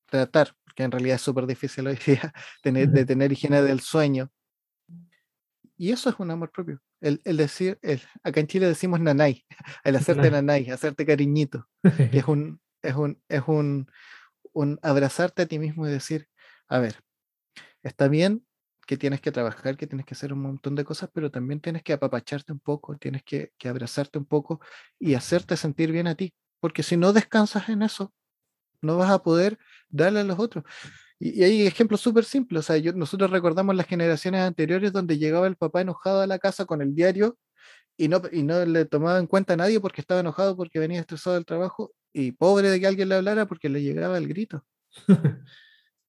tratar, porque en realidad es súper difícil hoy día tener, de tener higiene del sueño. Y eso es un amor propio. El, decir, el, acá en Chile decimos nanay, el hacerte nanay, hacerte cariñito. es un, es un, es un, un abrazarte a ti mismo y decir, a ver, está bien que tienes que trabajar, que tienes que hacer un montón de cosas, pero también tienes que apapacharte un poco, tienes que, abrazarte un poco y hacerte sentir bien a ti, porque si no descansas en eso, no vas a poder darle a los otros. Y, hay ejemplos súper simples, o sea, nosotros recordamos las generaciones anteriores donde llegaba el papá enojado a la casa con el diario y no, y no le tomaba en cuenta a nadie porque estaba enojado porque venía estresado del trabajo y pobre de que alguien le hablara porque le llegaba el grito.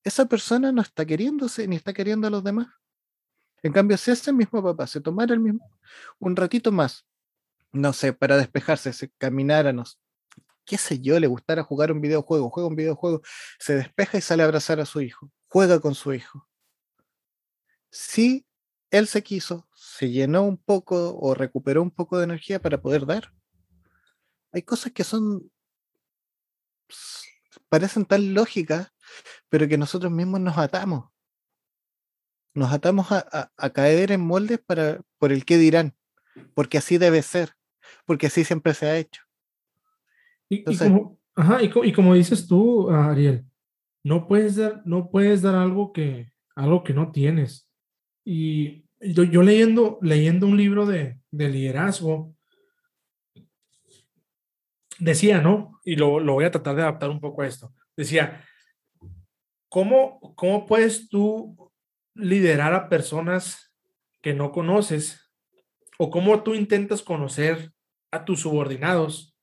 esa persona no está queriéndose ni está queriendo a los demás. En cambio, si ese mismo papá se tomara el mismo, un ratito más, no sé, para despejarse, se caminara, no qué sé yo, le gustara jugar un videojuego, juega un videojuego, se despeja y sale a abrazar a su hijo, juega con su hijo. Si él se quiso, se llenó un poco o recuperó un poco de energía para poder dar. Hay cosas que son, parecen tan lógicas, pero que nosotros mismos nos atamos. Nos atamos a, caer en moldes para, por el que dirán, porque así debe ser, porque así siempre se ha hecho. Y, como, y, como, dices tú, Ariel, no puedes dar, no puedes dar algo que, algo que no tienes. Y yo, leyendo, leyendo un libro de, de liderazgo, decía, ¿no? Y lo, lo, voy a tratar de adaptar un poco a esto. Decía, ¿cómo, cómo puedes tú liderar a personas que no conoces? ¿O cómo tú intentas conocer a tus subordinados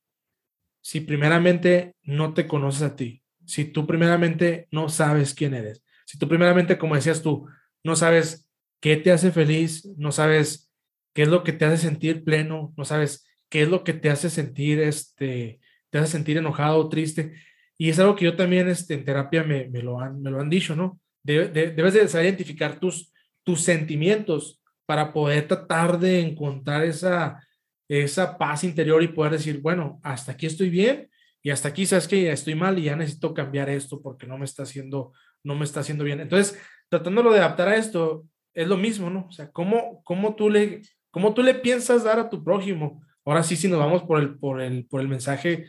si primeramente no te conoces a ti? Si tú primeramente no sabes quién eres. Si tú primeramente, como decías tú, no sabes qué te hace feliz, no sabes qué es lo que te hace sentir pleno, no sabes qué es lo que te hace sentir, este, te hace sentir enojado, triste. Y es algo que yo también este, en terapia me, me, lo han, me lo han dicho, ¿no? debes de saber identificar tus, tus sentimientos para poder tratar de encontrar esa, esa paz interior y poder decir, bueno, hasta aquí estoy bien y hasta aquí sabes que estoy mal y ya necesito cambiar esto porque no me está haciendo, no me está haciendo bien. Entonces, tratándolo de adaptar a esto, es lo mismo, ¿no? O sea, ¿cómo, cómo, tú, le, cómo tú le piensas dar a tu prójimo? Ahora sí, si nos vamos por el, por el, por el mensaje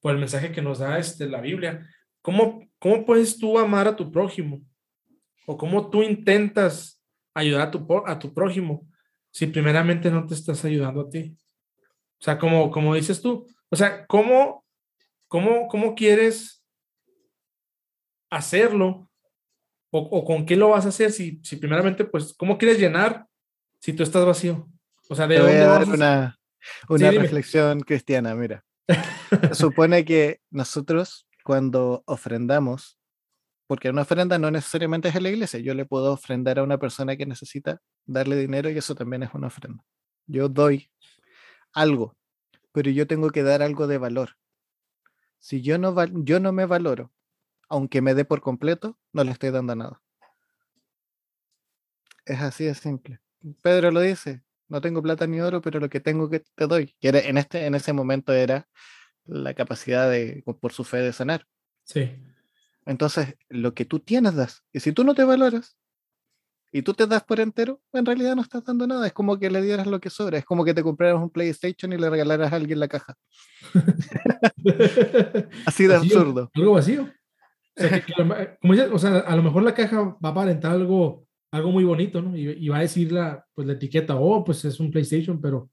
por el mensaje que nos da este, la Biblia. ¿Cómo, ¿Cómo puedes tú amar a tu prójimo? ¿O cómo tú intentas ayudar a tu, a tu prójimo si primeramente no te estás ayudando a ti? O sea, como, como dices tú, o sea, ¿cómo, cómo, cómo quieres hacerlo? O, con qué lo vas a hacer si, si primeramente, pues, ¿cómo quieres llenar si tú estás vacío? O sea, ¿de voy a dar una, una reflexión cristiana, mira. Supone que nosotros cuando ofrendamos, porque una ofrenda no necesariamente es en la iglesia, yo le puedo ofrendar a una persona que necesita darle dinero y eso también es una ofrenda. Yo doy algo, pero yo tengo que dar algo de valor. Si yo no, yo no me valoro, aunque me dé por completo, no le estoy dando nada. Es así de simple. Pedro lo dice, no tengo plata ni oro, pero lo que tengo que te doy. Que en, este, en ese momento era la capacidad de, por su fe de sanar. Sí. Entonces, lo que tú tienes das. Y si tú no te valoras y tú te das por entero, en realidad no estás dando nada. Es como que le dieras lo que sobra. Es como que te compraras un PlayStation y le regalaras a alguien la caja. Así de absurdo. Algo vacío. O sea, a lo mejor la caja va a aparentar algo algo muy bonito, ¿no? Y, va a decir la, pues, la etiqueta, oh, pues es un PlayStation, pero,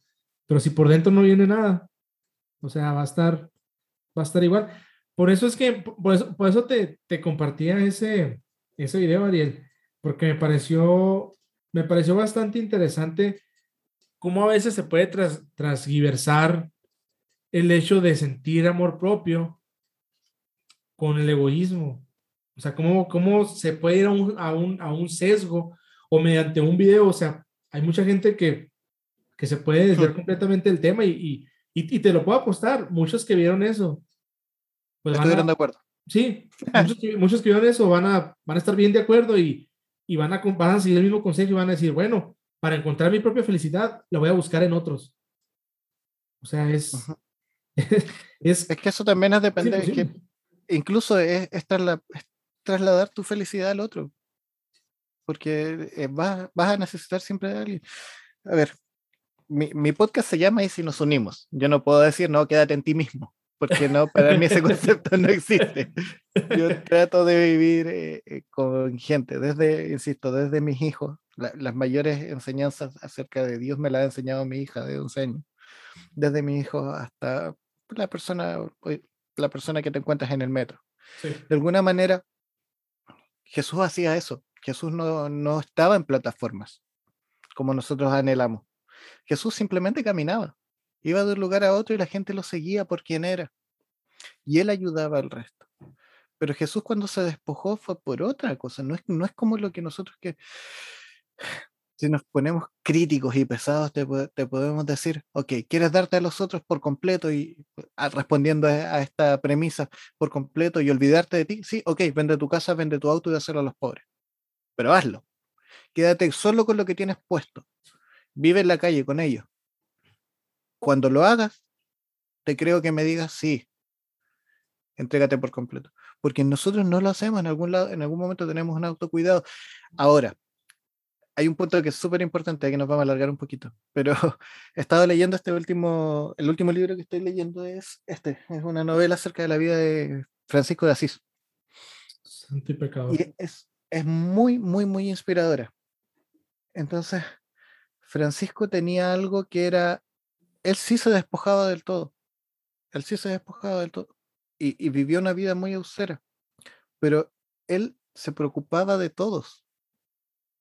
pero si por dentro no viene nada, o sea, va a estar, va a estar igual. Por eso es que, por eso, por eso te, te compartía ese, ese video, Ariel, porque me pareció, me pareció bastante interesante cómo a veces se puede tras, transgiversar el hecho de sentir amor propio con el egoísmo. O sea, cómo, cómo se puede ir a un, a, un, a un sesgo o mediante un video. O sea, hay mucha gente que, que se puede desviar completamente el tema y, y, y, te lo puedo apostar. Muchos que vieron eso. Pues Estuvieron de acuerdo. Sí, muchos, que, muchos que vieron eso van a, van a estar bien de acuerdo y, y van, a, van a seguir el mismo consejo y van a decir, bueno, para encontrar mi propia felicidad, la voy a buscar en otros. O sea, es... es, es, que eso también es depende, es que incluso es, trasladar tu felicidad al otro, porque eh, vas, vas, a necesitar siempre de alguien. A ver, mi, mi, podcast se llama Y si nos unimos. Yo no puedo decir, no, quédate en ti mismo, porque no, para mí ese concepto no existe. Yo trato de vivir eh, eh, con gente, desde, insisto, desde mis hijos. las mayores enseñanzas acerca de Dios me las ha enseñado mi hija de 11 años. Desde mi hijo hasta la persona, la persona que te encuentras en el metro. De alguna manera, Jesús hacía eso. Jesús no, no estaba en plataformas como nosotros anhelamos. Jesús simplemente caminaba. Iba de un lugar a otro y la gente lo seguía por quien era. Y él ayudaba al resto. Pero Jesús cuando se despojó fue por otra cosa. No es, no es como lo que nosotros que si nos ponemos críticos y pesados, te, podemos decir, ok, ¿quieres darte a los otros por completo y respondiendo a, esta premisa por completo y olvidarte de ti? Sí, ok, vende tu casa, vende tu auto y dáselo a los pobres. Pero hazlo. Quédate solo con lo que tienes puesto. Vive en la calle con ellos. Cuando lo hagas, te creo que me digas sí. Entrégate por completo. Porque nosotros no lo hacemos en algún lado, en algún momento tenemos un autocuidado. Ahora, hay un punto que es súper importante, que nos vamos a alargar un poquito, pero he estado leyendo este último, el último libro que estoy leyendo es este, es una novela acerca de la vida de Francisco de Asís. Santo y pecado. Y es, es muy, muy, muy inspiradora. Entonces, Francisco tenía algo que era, él sí se despojaba del todo, él sí se despojaba del todo, y, vivió una vida muy austera, pero él se preocupaba de todos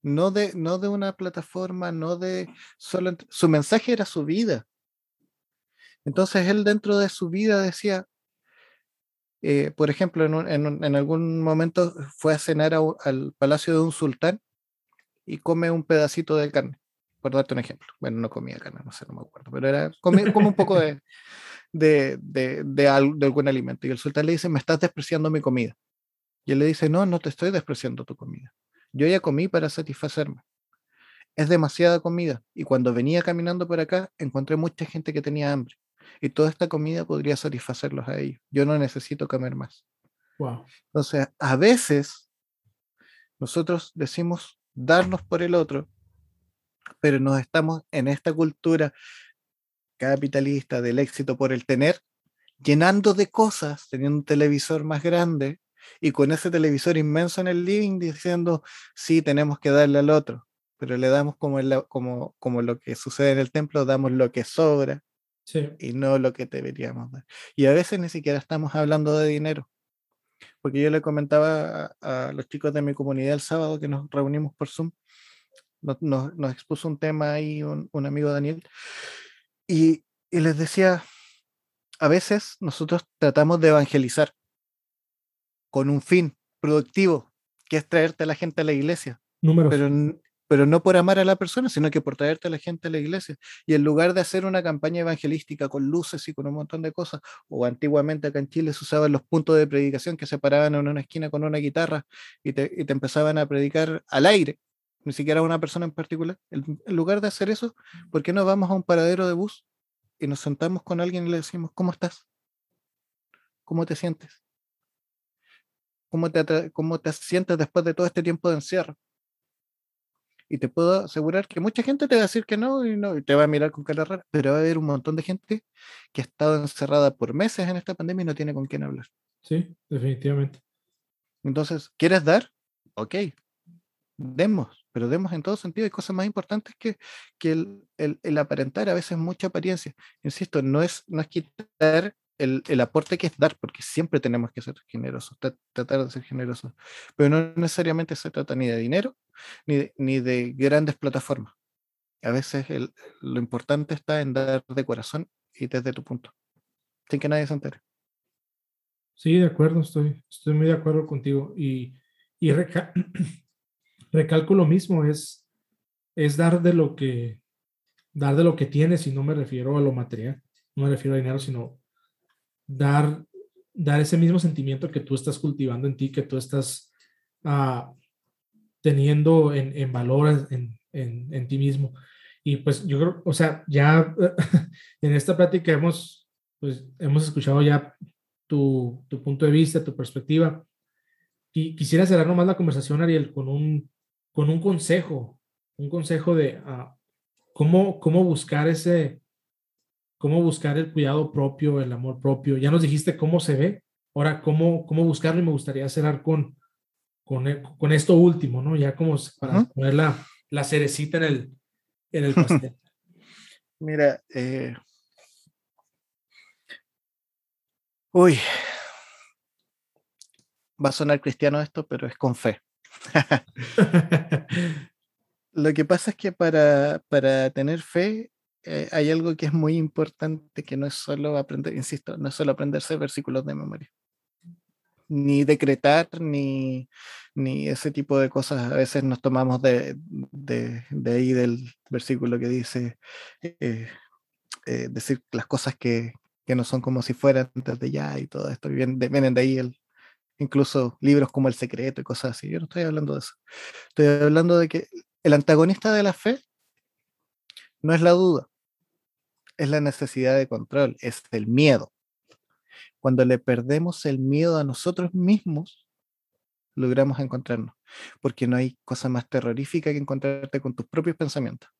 no de, no de una plataforma, no de solo... Su mensaje era su vida. Entonces él dentro de su vida decía, eh, por ejemplo, en, algún momento fue a cenar al palacio de un sultán y come un pedacito de carne, por darte un ejemplo. Bueno, no comía carne, no sé, no me acuerdo, pero era come, como un poco de, de, de, de, algún alimento. Y el sultán le dice, me estás despreciando mi comida. Y él le dice, no, no te estoy despreciando tu comida. Yo ya comí para satisfacerme. Es demasiada comida. Y cuando venía caminando por acá, encontré mucha gente que tenía hambre. Y toda esta comida podría satisfacerlos a ellos. Yo no necesito comer más. Wow. Entonces, a veces nosotros decimos darnos por el otro, pero nos estamos en esta cultura capitalista del éxito por el tener, llenando de cosas, teniendo un televisor más grande, y con ese televisor inmenso en el living diciendo, sí, tenemos que darle al otro, pero le damos como, como, como lo que sucede en el templo, damos lo que sobra y no lo que deberíamos dar. Y a veces ni siquiera estamos hablando de dinero, porque yo le comentaba a, los chicos de mi comunidad el sábado que nos reunimos por Zoom, nos, nos, expuso un tema ahí un, un amigo Daniel, y, y les decía, a veces nosotros tratamos de evangelizar con un fin productivo, que es traerte a la gente a la iglesia. Pero, pero no por amar a la persona, sino que por traerte a la gente a la iglesia. Y en lugar de hacer una campaña evangelística con luces y con un montón de cosas, o antiguamente acá en Chile se usaban los puntos de predicación que se paraban en una esquina con una guitarra y te, y te empezaban a predicar al aire, ni siquiera a una persona en particular. En, lugar de hacer eso, ¿por qué no vamos a un paradero de bus y nos sentamos con alguien y le decimos, ¿cómo estás? ¿Cómo te sientes? cómo te, cómo te sientes después de todo este tiempo de encierro. Y te puedo asegurar que mucha gente te va a decir que no y, no, y te va a mirar con cara rara, pero va a haber un montón de gente que ha estado encerrada por meses en esta pandemia y no tiene con quién hablar. Sí, definitivamente. Entonces, ¿quieres dar? Ok, demos, pero demos en todo sentido. Hay cosas más importantes que, que el, el, el, aparentar, a veces mucha apariencia. Insisto, no es, no es quitar el, el, aporte que es dar, porque siempre tenemos que ser generosos, tratar de ser generosos, pero no necesariamente se trata ni de dinero ni de, ni de grandes plataformas. A veces lo importante está en dar de corazón y desde tu punto, sin que nadie se entere. Sí, de acuerdo, estoy, estoy muy de acuerdo contigo. Y, y recalco lo mismo, es, es dar de lo que dar de lo que tienes y no me refiero a lo material, no me refiero a dinero, sino dar, dar ese mismo sentimiento que tú estás cultivando en ti, que tú estás uh, teniendo en, en valor en, en, en, ti mismo. Y pues yo creo, o sea, ya en esta plática hemos, pues, hemos escuchado ya tu, tu punto de vista, tu perspectiva. Y quisiera cerrar nomás la conversación, Ariel, con un, con un consejo, un consejo de, uh, ¿Cómo, cómo buscar ese, cómo buscar el cuidado propio, el amor propio? Ya nos dijiste cómo se ve, ahora cómo, cómo buscarlo y me gustaría cerrar con, con, e, con esto último, ¿no? Ya como para poner la, la, cerecita en el, en el pastel. Mira, eh... uy, va a sonar cristiano esto, pero es con fe. Lo que pasa es que para, para tener fe eh, hay algo que es muy importante, que no es solo aprender, insisto, no es solo aprenderse versículos de memoria, ni decretar, ni, ni ese tipo de cosas. A veces nos tomamos de, de, de ahí del versículo que dice eh, eh, decir las cosas que, que, no son como si fueran desde ya y todo esto, de, vienen de ahí el, incluso libros como El Secreto y cosas así. Yo no estoy hablando de eso. Estoy hablando de que el antagonista de la fe no es la duda, es la necesidad de control, es el miedo. Cuando le perdemos el miedo a nosotros mismos, logramos encontrarnos, porque no hay cosa más terrorífica que encontrarte con tus propios pensamientos.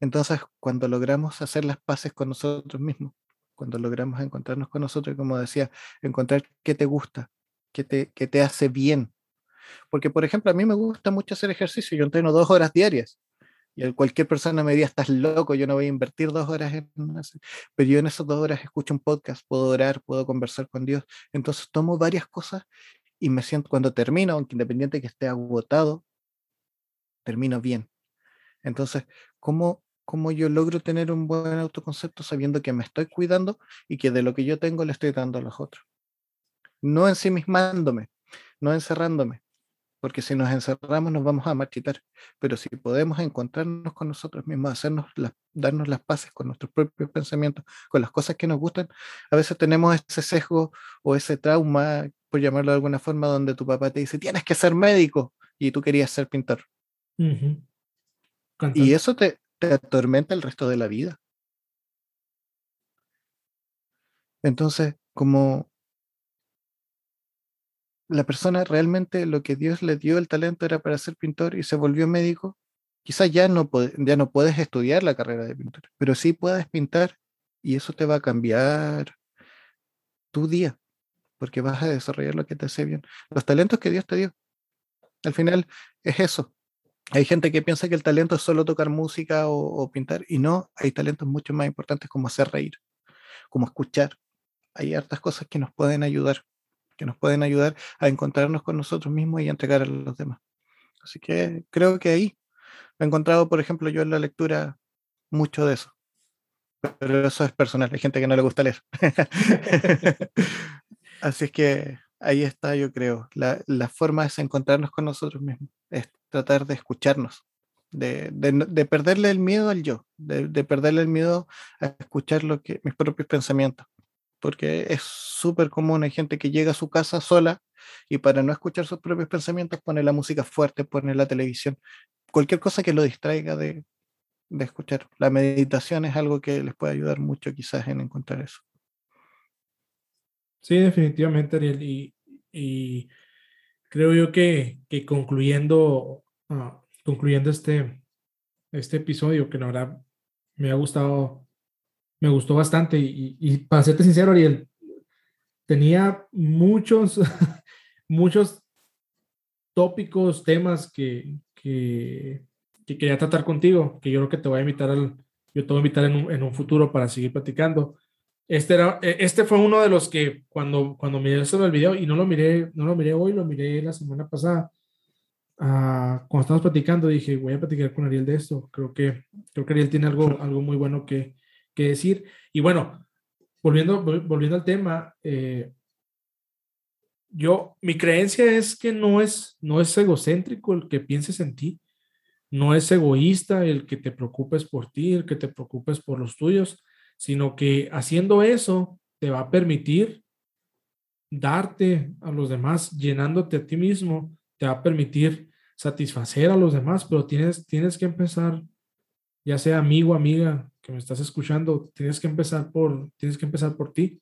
Entonces, cuando logramos hacer las paces con nosotros mismos, cuando logramos encontrarnos con nosotros, como decía, encontrar qué te gusta, qué te, qué te hace bien, porque, por ejemplo, a mí me gusta mucho hacer ejercicio, yo entreno dos horas diarias. Y cualquier persona me diría, estás loco, yo no voy a invertir dos horas en Pero yo en esas dos horas escucho un podcast, puedo orar, puedo conversar con Dios. Entonces tomo varias cosas y me siento, cuando termino, aunque independiente que esté agotado, termino bien. Entonces, ¿cómo, ¿cómo yo logro tener un buen autoconcepto sabiendo que me estoy cuidando y que de lo que yo tengo le estoy dando a los otros? No ensimismándome, no encerrándome, porque si nos encerramos nos vamos a marchitar, pero si podemos encontrarnos con nosotros mismos, hacernos darnos las paces con nuestros propios pensamientos, con las cosas que nos gustan, a veces tenemos ese sesgo o ese trauma, por llamarlo de alguna forma, donde tu papá te dice, tienes que ser médico y tú querías ser pintor. Y eso te, te atormenta el resto de la vida. Entonces, como la persona realmente lo que Dios le dio el talento era para ser pintor y se volvió médico, quizás ya no, ya no puedes estudiar la carrera de pintor, pero sí puedes pintar y eso te va a cambiar tu día, porque vas a desarrollar lo que te hace bien. Los talentos que Dios te dio. Al final es eso. Hay gente que piensa que el talento es solo tocar música o, pintar, y no, hay talentos mucho más importantes como hacer reír, como escuchar. Hay hartas cosas que nos pueden ayudar que nos pueden ayudar a encontrarnos con nosotros mismos y a entregar a los demás. Así que creo que ahí he encontrado, por ejemplo, yo en la lectura mucho de eso. Pero eso es personal, hay gente que no le gusta leer. Así es que ahí está, yo creo. La, la, forma es encontrarnos con nosotros mismos, tratar de escucharnos, de, de, de perderle el miedo al yo, de, de, perderle el miedo a escuchar lo que, mis propios pensamientos porque es súper común, hay gente que llega a su casa sola y para no escuchar sus propios pensamientos pone la música fuerte, pone la televisión, cualquier cosa que lo distraiga de, de escuchar. La meditación es algo que les puede ayudar mucho quizás en encontrar eso. Sí, definitivamente, Ariel. Y, y creo yo que, que concluyendo, uh, concluyendo este, este episodio, que la verdad me ha gustado me gustó bastante y, para serte sincero, Ariel, tenía muchos, muchos tópicos, temas que, que, quería tratar contigo, que yo creo que te voy a invitar al, yo te voy a invitar en un, en un futuro para seguir platicando. Este, era, e, este fue uno de los que cuando, cuando miré sobre el video, y no lo miré, no lo miré hoy, lo miré la semana pasada, ah, cuando estábamos platicando, dije, voy a platicar con Ariel de esto. Creo que, creo que Ariel tiene algo, algo muy bueno que, que decir. Y bueno, volviendo, volviendo al tema, eh, yo, mi creencia es que no es, no es egocéntrico el que pienses en ti, no es egoísta el que te preocupes por ti, el que te preocupes por los tuyos, sino que haciendo eso te va a permitir darte a los demás, llenándote a ti mismo, te va a permitir satisfacer a los demás, pero tienes, tienes que empezar, ya sea amigo, amiga, que me estás escuchando, tienes que empezar por, tienes que empezar por ti.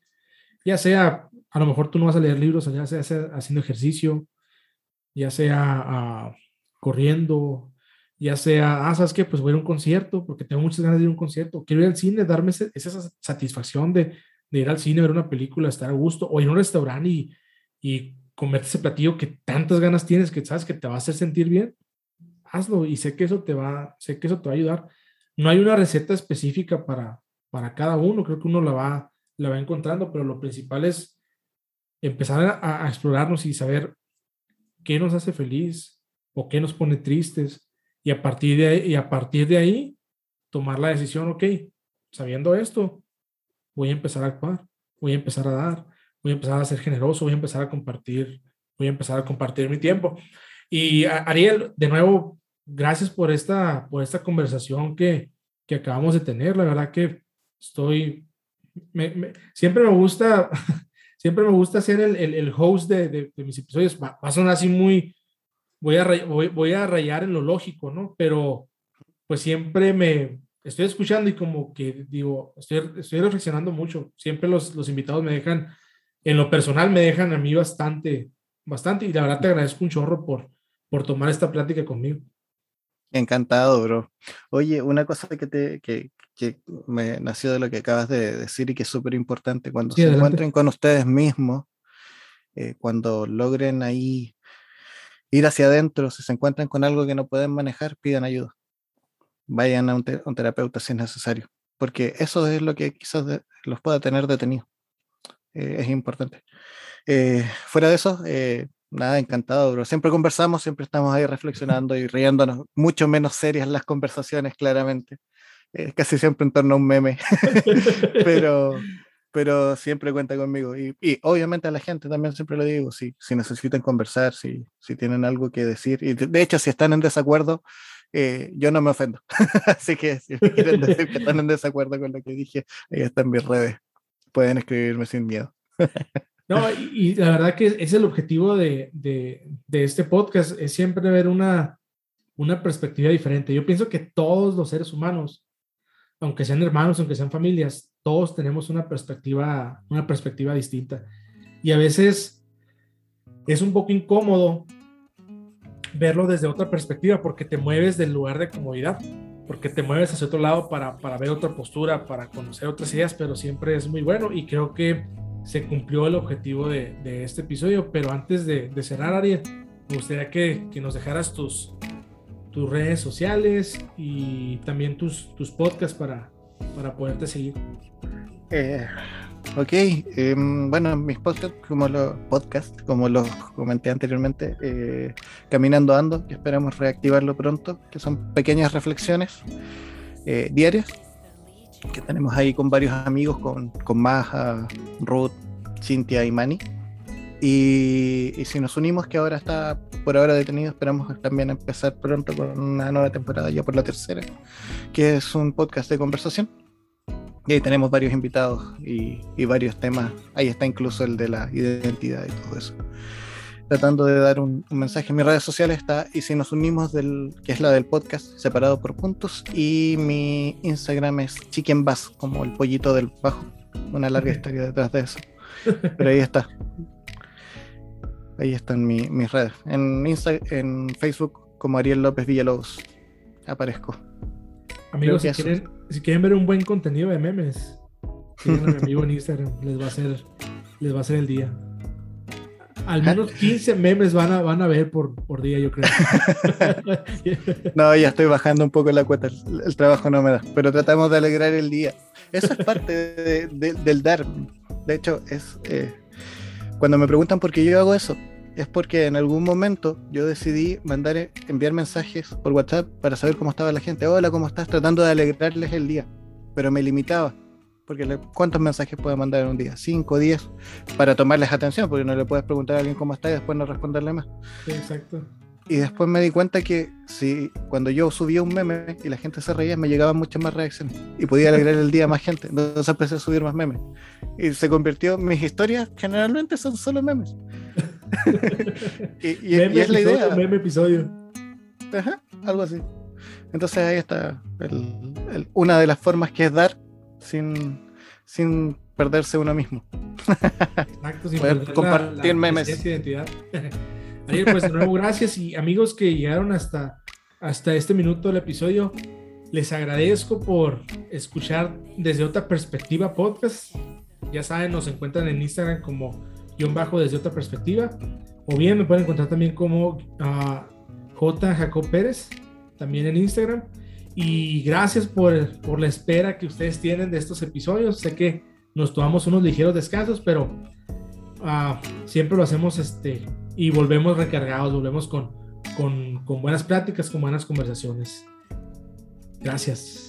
Ya sea, a lo mejor tú no vas a leer libros, ya sea, haciendo ejercicio, ya sea ah, corriendo, ya sea, ah, ¿sabes qué? Pues voy a ir a un concierto porque tengo muchas ganas de ir a un concierto. Quiero ir al cine, darme esa satisfacción de, de ir al cine, ver una película, estar a gusto, o ir a un restaurante y, y comerte ese platillo que tantas ganas tienes, que sabes que te va a hacer sentir bien, hazlo y sé que eso te va, sé que eso te va a ayudar. No hay una receta específica para, para cada uno, creo que uno la va, la va encontrando, pero lo principal es empezar a, explorarnos y saber qué nos hace feliz o qué nos pone tristes y a partir de ahí, y a partir de ahí tomar la decisión, ok, sabiendo esto, voy a empezar a actuar, voy a empezar a dar, voy a empezar a ser generoso, voy a empezar a compartir, voy a empezar a compartir mi tiempo. Y Ariel, de nuevo, gracias por esta, por esta conversación que, que acabamos de tener. La verdad que estoy, siempre me gusta, siempre me gusta ser el, el, host de, de, mis episodios. Va, a sonar así muy, voy a, voy, voy a rayar en lo lógico, ¿no? Pero pues siempre me, estoy escuchando y como que digo, estoy, estoy reflexionando mucho. Siempre los, los invitados me dejan, en lo personal me dejan a mí bastante, bastante y la verdad te agradezco un chorro por, por tomar esta plática conmigo. Encantado, bro. Oye, una cosa que, te, que, que me nació de lo que acabas de decir y que es súper importante, cuando se encuentren con ustedes mismos, eh, cuando logren ahí ir hacia adentro, si se encuentran con algo que no pueden manejar, pidan ayuda vayan a un, terapeuta si es necesario, porque eso es lo que quizás los pueda tener detenidos. Eh, es importante. Eh, fuera de eso, eh, nada, encantado, bro. Siempre conversamos, siempre estamos ahí reflexionando y riéndonos, mucho menos serias las conversaciones, claramente. casi siempre en torno a un meme, pero, pero siempre cuenta conmigo. Y, y, obviamente a la gente también siempre le digo, si, si necesitan conversar, si, si tienen algo que decir, y de hecho, si están en desacuerdo, eh, yo no me ofendo. Así que si quieren decir que están en desacuerdo con lo que dije, ahí están mis redes. Pueden escribirme sin miedo. no, y, la verdad que es el objetivo de, de, de, este podcast, es siempre ver una, una perspectiva diferente. Yo pienso que todos los seres humanos, aunque sean hermanos, aunque sean familias, todos tenemos una perspectiva, una perspectiva distinta. Y a veces es un poco incómodo verlo desde otra perspectiva, porque te mueves del lugar de comodidad, porque te mueves hacia otro lado para, para ver otra postura, para conocer otras ideas, pero siempre es muy bueno y creo que se cumplió el objetivo de, este episodio. Pero antes de, de cerrar, Ariel, me gustaría que, que, nos dejaras tus, tus redes sociales y también tus, tus podcasts para, para poderte seguir. Eh, Ok, em, bueno, mis podcasts, como los podcast, como los comenté anteriormente, eh, Caminando Ando, que esperamos reactivarlo pronto, que son pequeñas reflexiones eh, diarias que tenemos ahí con varios amigos, con, con Maja, Ruth, Cintia y Mani. Y, y, si nos unimos, que ahora está por ahora detenido, esperamos también empezar pronto con una nueva temporada, ya por la tercera, que es un podcast de conversación y ahí tenemos varios invitados y, varios temas. Ahí está incluso el de la identidad y todo eso. Tratando de dar un, mensaje en mis redes sociales está, y si nos unimos, del, que es la del podcast, separado por puntos. Y mi Instagram es Chicken Bass, como el pollito del bajo. Una larga historia detrás de eso. Pero ahí está. Ahí están mis redes. En, Insta, en Facebook, como Ariel López Villalobos, aparezco. Amigos, si quieren, si quieren ver un buen contenido de memes, sigan a mi amigo en Instagram, les va a ser, les va a ser el día. Al menos 15 memes van a, van a ver por, por día, yo creo. no, ya estoy bajando un poco la cuota, el, trabajo no me da, pero tratamos de alegrar el día. Eso es parte del dar. De hecho, es eh, cuando me preguntan por qué yo hago eso, es porque en algún momento yo decidí mandar, enviar mensajes por WhatsApp para saber cómo estaba la gente. Hola, ¿cómo estás? Tratando de alegrarles el día. Pero me limitaba. Porque ¿cuántos mensajes puedo mandar en un día? ¿Cinco, diez? Para tomarles atención, porque no le puedes preguntar a alguien cómo está y después no responderle más. Exacto. Y después me di cuenta que si cuando yo subía un meme y la gente se reía, me llegaban muchas más reacciones y podía alegrar el día a más gente. Entonces empecé a subir más memes. Y se convirtió, mis historias generalmente son solo memes. y, es la idea. Meme episodio. Ajá, algo así. Entonces ahí está una de las formas que es dar sin, sin perderse uno mismo. Exacto, sin Poder compartir memes. Identidad. Ayer, pues de nuevo, gracias y amigos que llegaron hasta, hasta este minuto del episodio, les agradezco por escuchar desde otra perspectiva podcast. Ya saben, nos encuentran en Instagram como guion bajo desde otra perspectiva, o bien me pueden encontrar también como uh, J. Jacob Pérez, también en Instagram. Y gracias por, por la espera que ustedes tienen de estos episodios. Sé que nos tomamos unos ligeros descansos, pero uh, siempre lo hacemos este, y volvemos recargados, volvemos con, con, con buenas pláticas, con buenas conversaciones. Gracias.